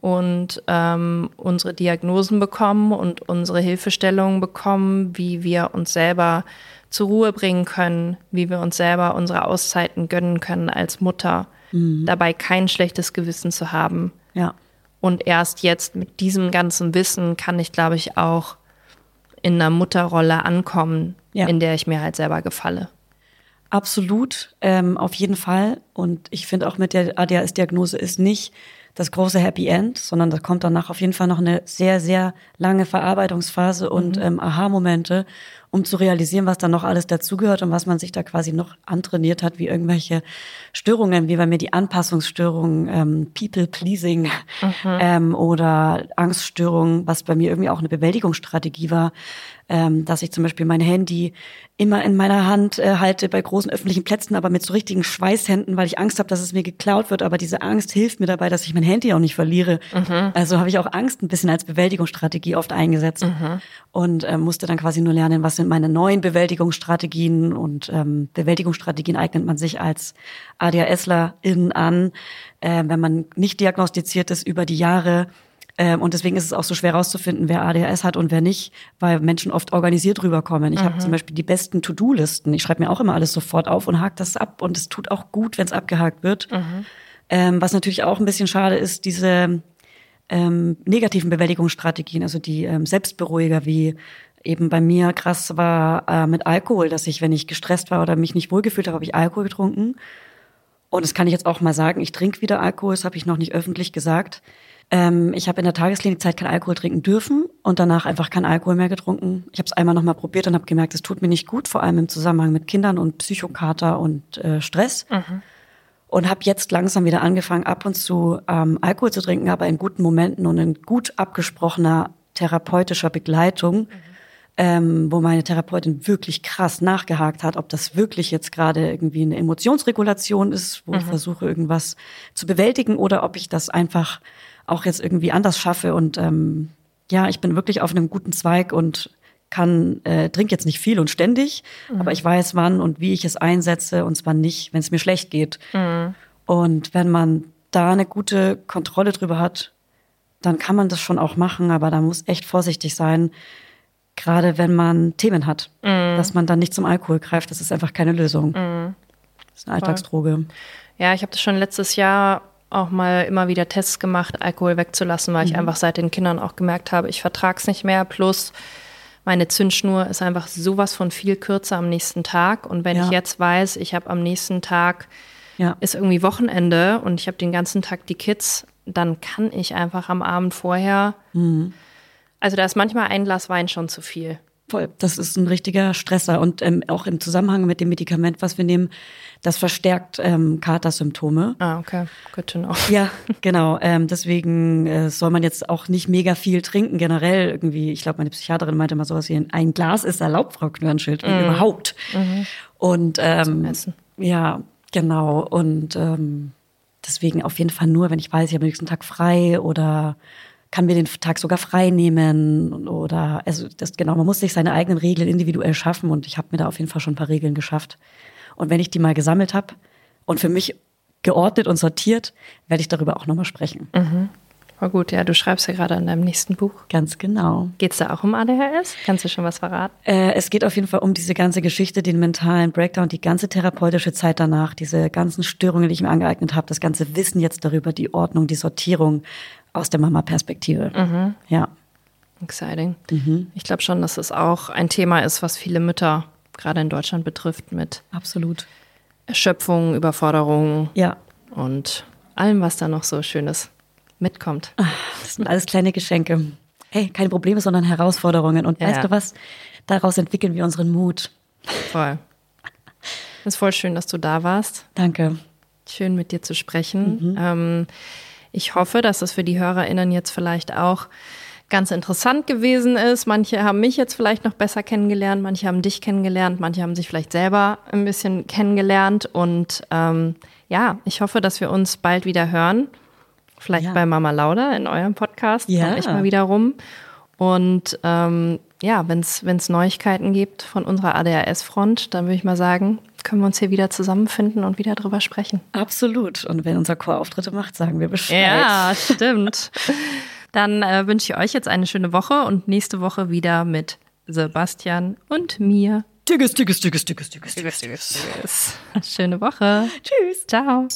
und ähm, unsere Diagnosen bekommen und unsere Hilfestellungen bekommen, wie wir uns selber zur Ruhe bringen können, wie wir uns selber unsere Auszeiten gönnen können als Mutter, dabei kein schlechtes Gewissen zu haben. Ja. Und erst jetzt mit diesem ganzen Wissen kann ich, glaube ich, auch in einer Mutterrolle ankommen, Ja. in der ich mir halt selber gefalle. Absolut, ähm, auf jeden Fall. Und ich finde auch mit der ADHS-Diagnose ist nicht das große Happy End, sondern da kommt danach auf jeden Fall noch eine sehr, sehr lange Verarbeitungsphase und ähm, Aha-Momente, um zu realisieren, was da noch alles dazugehört und was man sich da quasi noch antrainiert hat, wie irgendwelche Störungen, wie bei mir die Anpassungsstörungen, ähm, People-Pleasing ähm, oder Angststörungen, was bei mir irgendwie auch eine Bewältigungsstrategie war, ähm, dass ich zum Beispiel mein Handy immer in meiner Hand äh, halte bei großen öffentlichen Plätzen, aber mit so richtigen Schweißhänden, weil ich Angst habe, dass es mir geklaut wird. Aber diese Angst hilft mir dabei, dass ich mein Handy auch nicht verliere. Also habe ich auch Angst ein bisschen als Bewältigungsstrategie oft eingesetzt und ähm, musste dann quasi nur lernen, was sind meine neuen Bewältigungsstrategien und ähm, Bewältigungsstrategien eignet man sich als ADHSlerin an, äh, wenn man nicht diagnostiziert ist über die Jahre. Ähm, und deswegen ist es auch so schwer herauszufinden, wer ADHS hat und wer nicht, weil Menschen oft organisiert rüberkommen. Ich habe zum Beispiel die besten To-Do-Listen. Ich schreibe mir auch immer alles sofort auf und hake das ab. Und es tut auch gut, wenn es abgehakt wird. Ähm, was natürlich auch ein bisschen schade ist, diese ähm, negativen Bewältigungsstrategien, also die ähm, Selbstberuhiger, wie eben bei mir krass war äh, mit Alkohol, dass ich, wenn ich gestresst war oder mich nicht wohlgefühlt habe, habe ich Alkohol getrunken. Und das kann ich jetzt auch mal sagen, ich trinke wieder Alkohol, das habe ich noch nicht öffentlich gesagt. Ähm, ich habe in der Tagesklinikzeit kein Alkohol trinken dürfen und danach einfach kein Alkohol mehr getrunken. Ich habe es einmal nochmal probiert und habe gemerkt, es tut mir nicht gut, vor allem im Zusammenhang mit Kindern und Psychokater und äh, Stress. Und habe jetzt langsam wieder angefangen, ab und zu ähm, Alkohol zu trinken, aber in guten Momenten und in gut abgesprochener therapeutischer Begleitung. ähm, wo meine Therapeutin wirklich krass nachgehakt hat, ob das wirklich jetzt gerade irgendwie eine Emotionsregulation ist, wo ich versuche, irgendwas zu bewältigen oder ob ich das einfach auch jetzt irgendwie anders schaffe. Und ähm, ja, ich bin wirklich auf einem guten Zweig und kann, äh, trinke jetzt nicht viel und ständig, aber ich weiß, wann und wie ich es einsetze und zwar nicht, wenn es mir schlecht geht. Und wenn man da eine gute Kontrolle drüber hat, dann kann man das schon auch machen, aber da muss echt vorsichtig sein, gerade wenn man Themen hat, dass man dann nicht zum Alkohol greift. Das ist einfach keine Lösung. Das ist eine Alltagsdroge. Ja, ich habe das schon letztes Jahr auch mal immer wieder Tests gemacht, Alkohol wegzulassen, weil ich einfach seit den Kindern auch gemerkt habe, ich vertrage es nicht mehr. Plus meine Zündschnur ist einfach sowas von viel kürzer am nächsten Tag. Und wenn Ja. ich jetzt weiß, ich habe am nächsten Tag Ja. ist irgendwie Wochenende und ich habe den ganzen Tag die Kids, dann kann ich einfach am Abend vorher. Also da ist manchmal ein Glas Wein schon zu viel. Voll. Das ist ein richtiger Stresser. Und ähm, auch im Zusammenhang mit dem Medikament, was wir nehmen, das verstärkt ähm, Katersymptome. Ah, okay, good to know. Ja, genau. Ähm, deswegen äh, soll man jetzt auch nicht mega viel trinken generell irgendwie. Ich glaube, meine Psychiaterin meinte mal sowas wie ein Glas ist erlaubt, Frau Knörnschild, wenn überhaupt. Und ähm, ja, genau. Und ähm, deswegen auf jeden Fall nur, wenn ich weiß, ich habe am nächsten Tag frei oder kann mir den Tag sogar frei nehmen oder also das genau, man muss sich seine eigenen Regeln individuell schaffen und ich habe mir da auf jeden Fall schon ein paar Regeln geschafft. Und wenn ich die mal gesammelt habe und für mich geordnet und sortiert, werde ich darüber auch nochmal sprechen. War gut, ja, du schreibst ja gerade an deinem nächsten Buch. Ganz genau. Geht es da auch um ADHS? Kannst du schon was verraten? Äh, es geht auf jeden Fall um diese ganze Geschichte, den mentalen Breakdown, die ganze therapeutische Zeit danach, diese ganzen Störungen, die ich mir angeeignet habe, das ganze Wissen jetzt darüber, die Ordnung, die Sortierung aus der Mama-Perspektive. Ja. Exciting. Ich glaube schon, dass es auch ein Thema ist, was viele Mütter gerade in Deutschland betrifft, mit Absolut. Erschöpfung, Überforderung Ja. und allem, was da noch so Schönes mitkommt. Das sind alles kleine Geschenke. Hey, keine Probleme, sondern Herausforderungen. Und Ja. weißt du was? Daraus entwickeln wir unseren Mut. Voll. Es ist voll schön, dass du da warst. Danke. Schön mit dir zu sprechen. Ähm, ich hoffe, dass es für die HörerInnen jetzt vielleicht auch ganz interessant gewesen ist. Manche haben mich jetzt vielleicht noch besser kennengelernt, manche haben dich kennengelernt, manche haben sich vielleicht selber ein bisschen kennengelernt. Und ähm, ja, ich hoffe, dass wir uns bald wieder hören. Vielleicht Ja. bei Mama Lauda in eurem Podcast. Ja. Komm ich mal wieder rum. Und ähm, ja, wenn es Neuigkeiten gibt von unserer ADHS-Front, dann würde ich mal sagen, können wir uns hier wieder zusammenfinden und wieder drüber sprechen. Absolut. Und wenn unser Chor Auftritte macht, sagen wir Bescheid. Ja, stimmt. Dann äh, wünsche ich euch jetzt eine schöne Woche und nächste Woche wieder mit Sebastian und mir. Tüges, tüges, tüges, tüges, tüges, tüges. Schöne Woche. Tschüss. Ciao.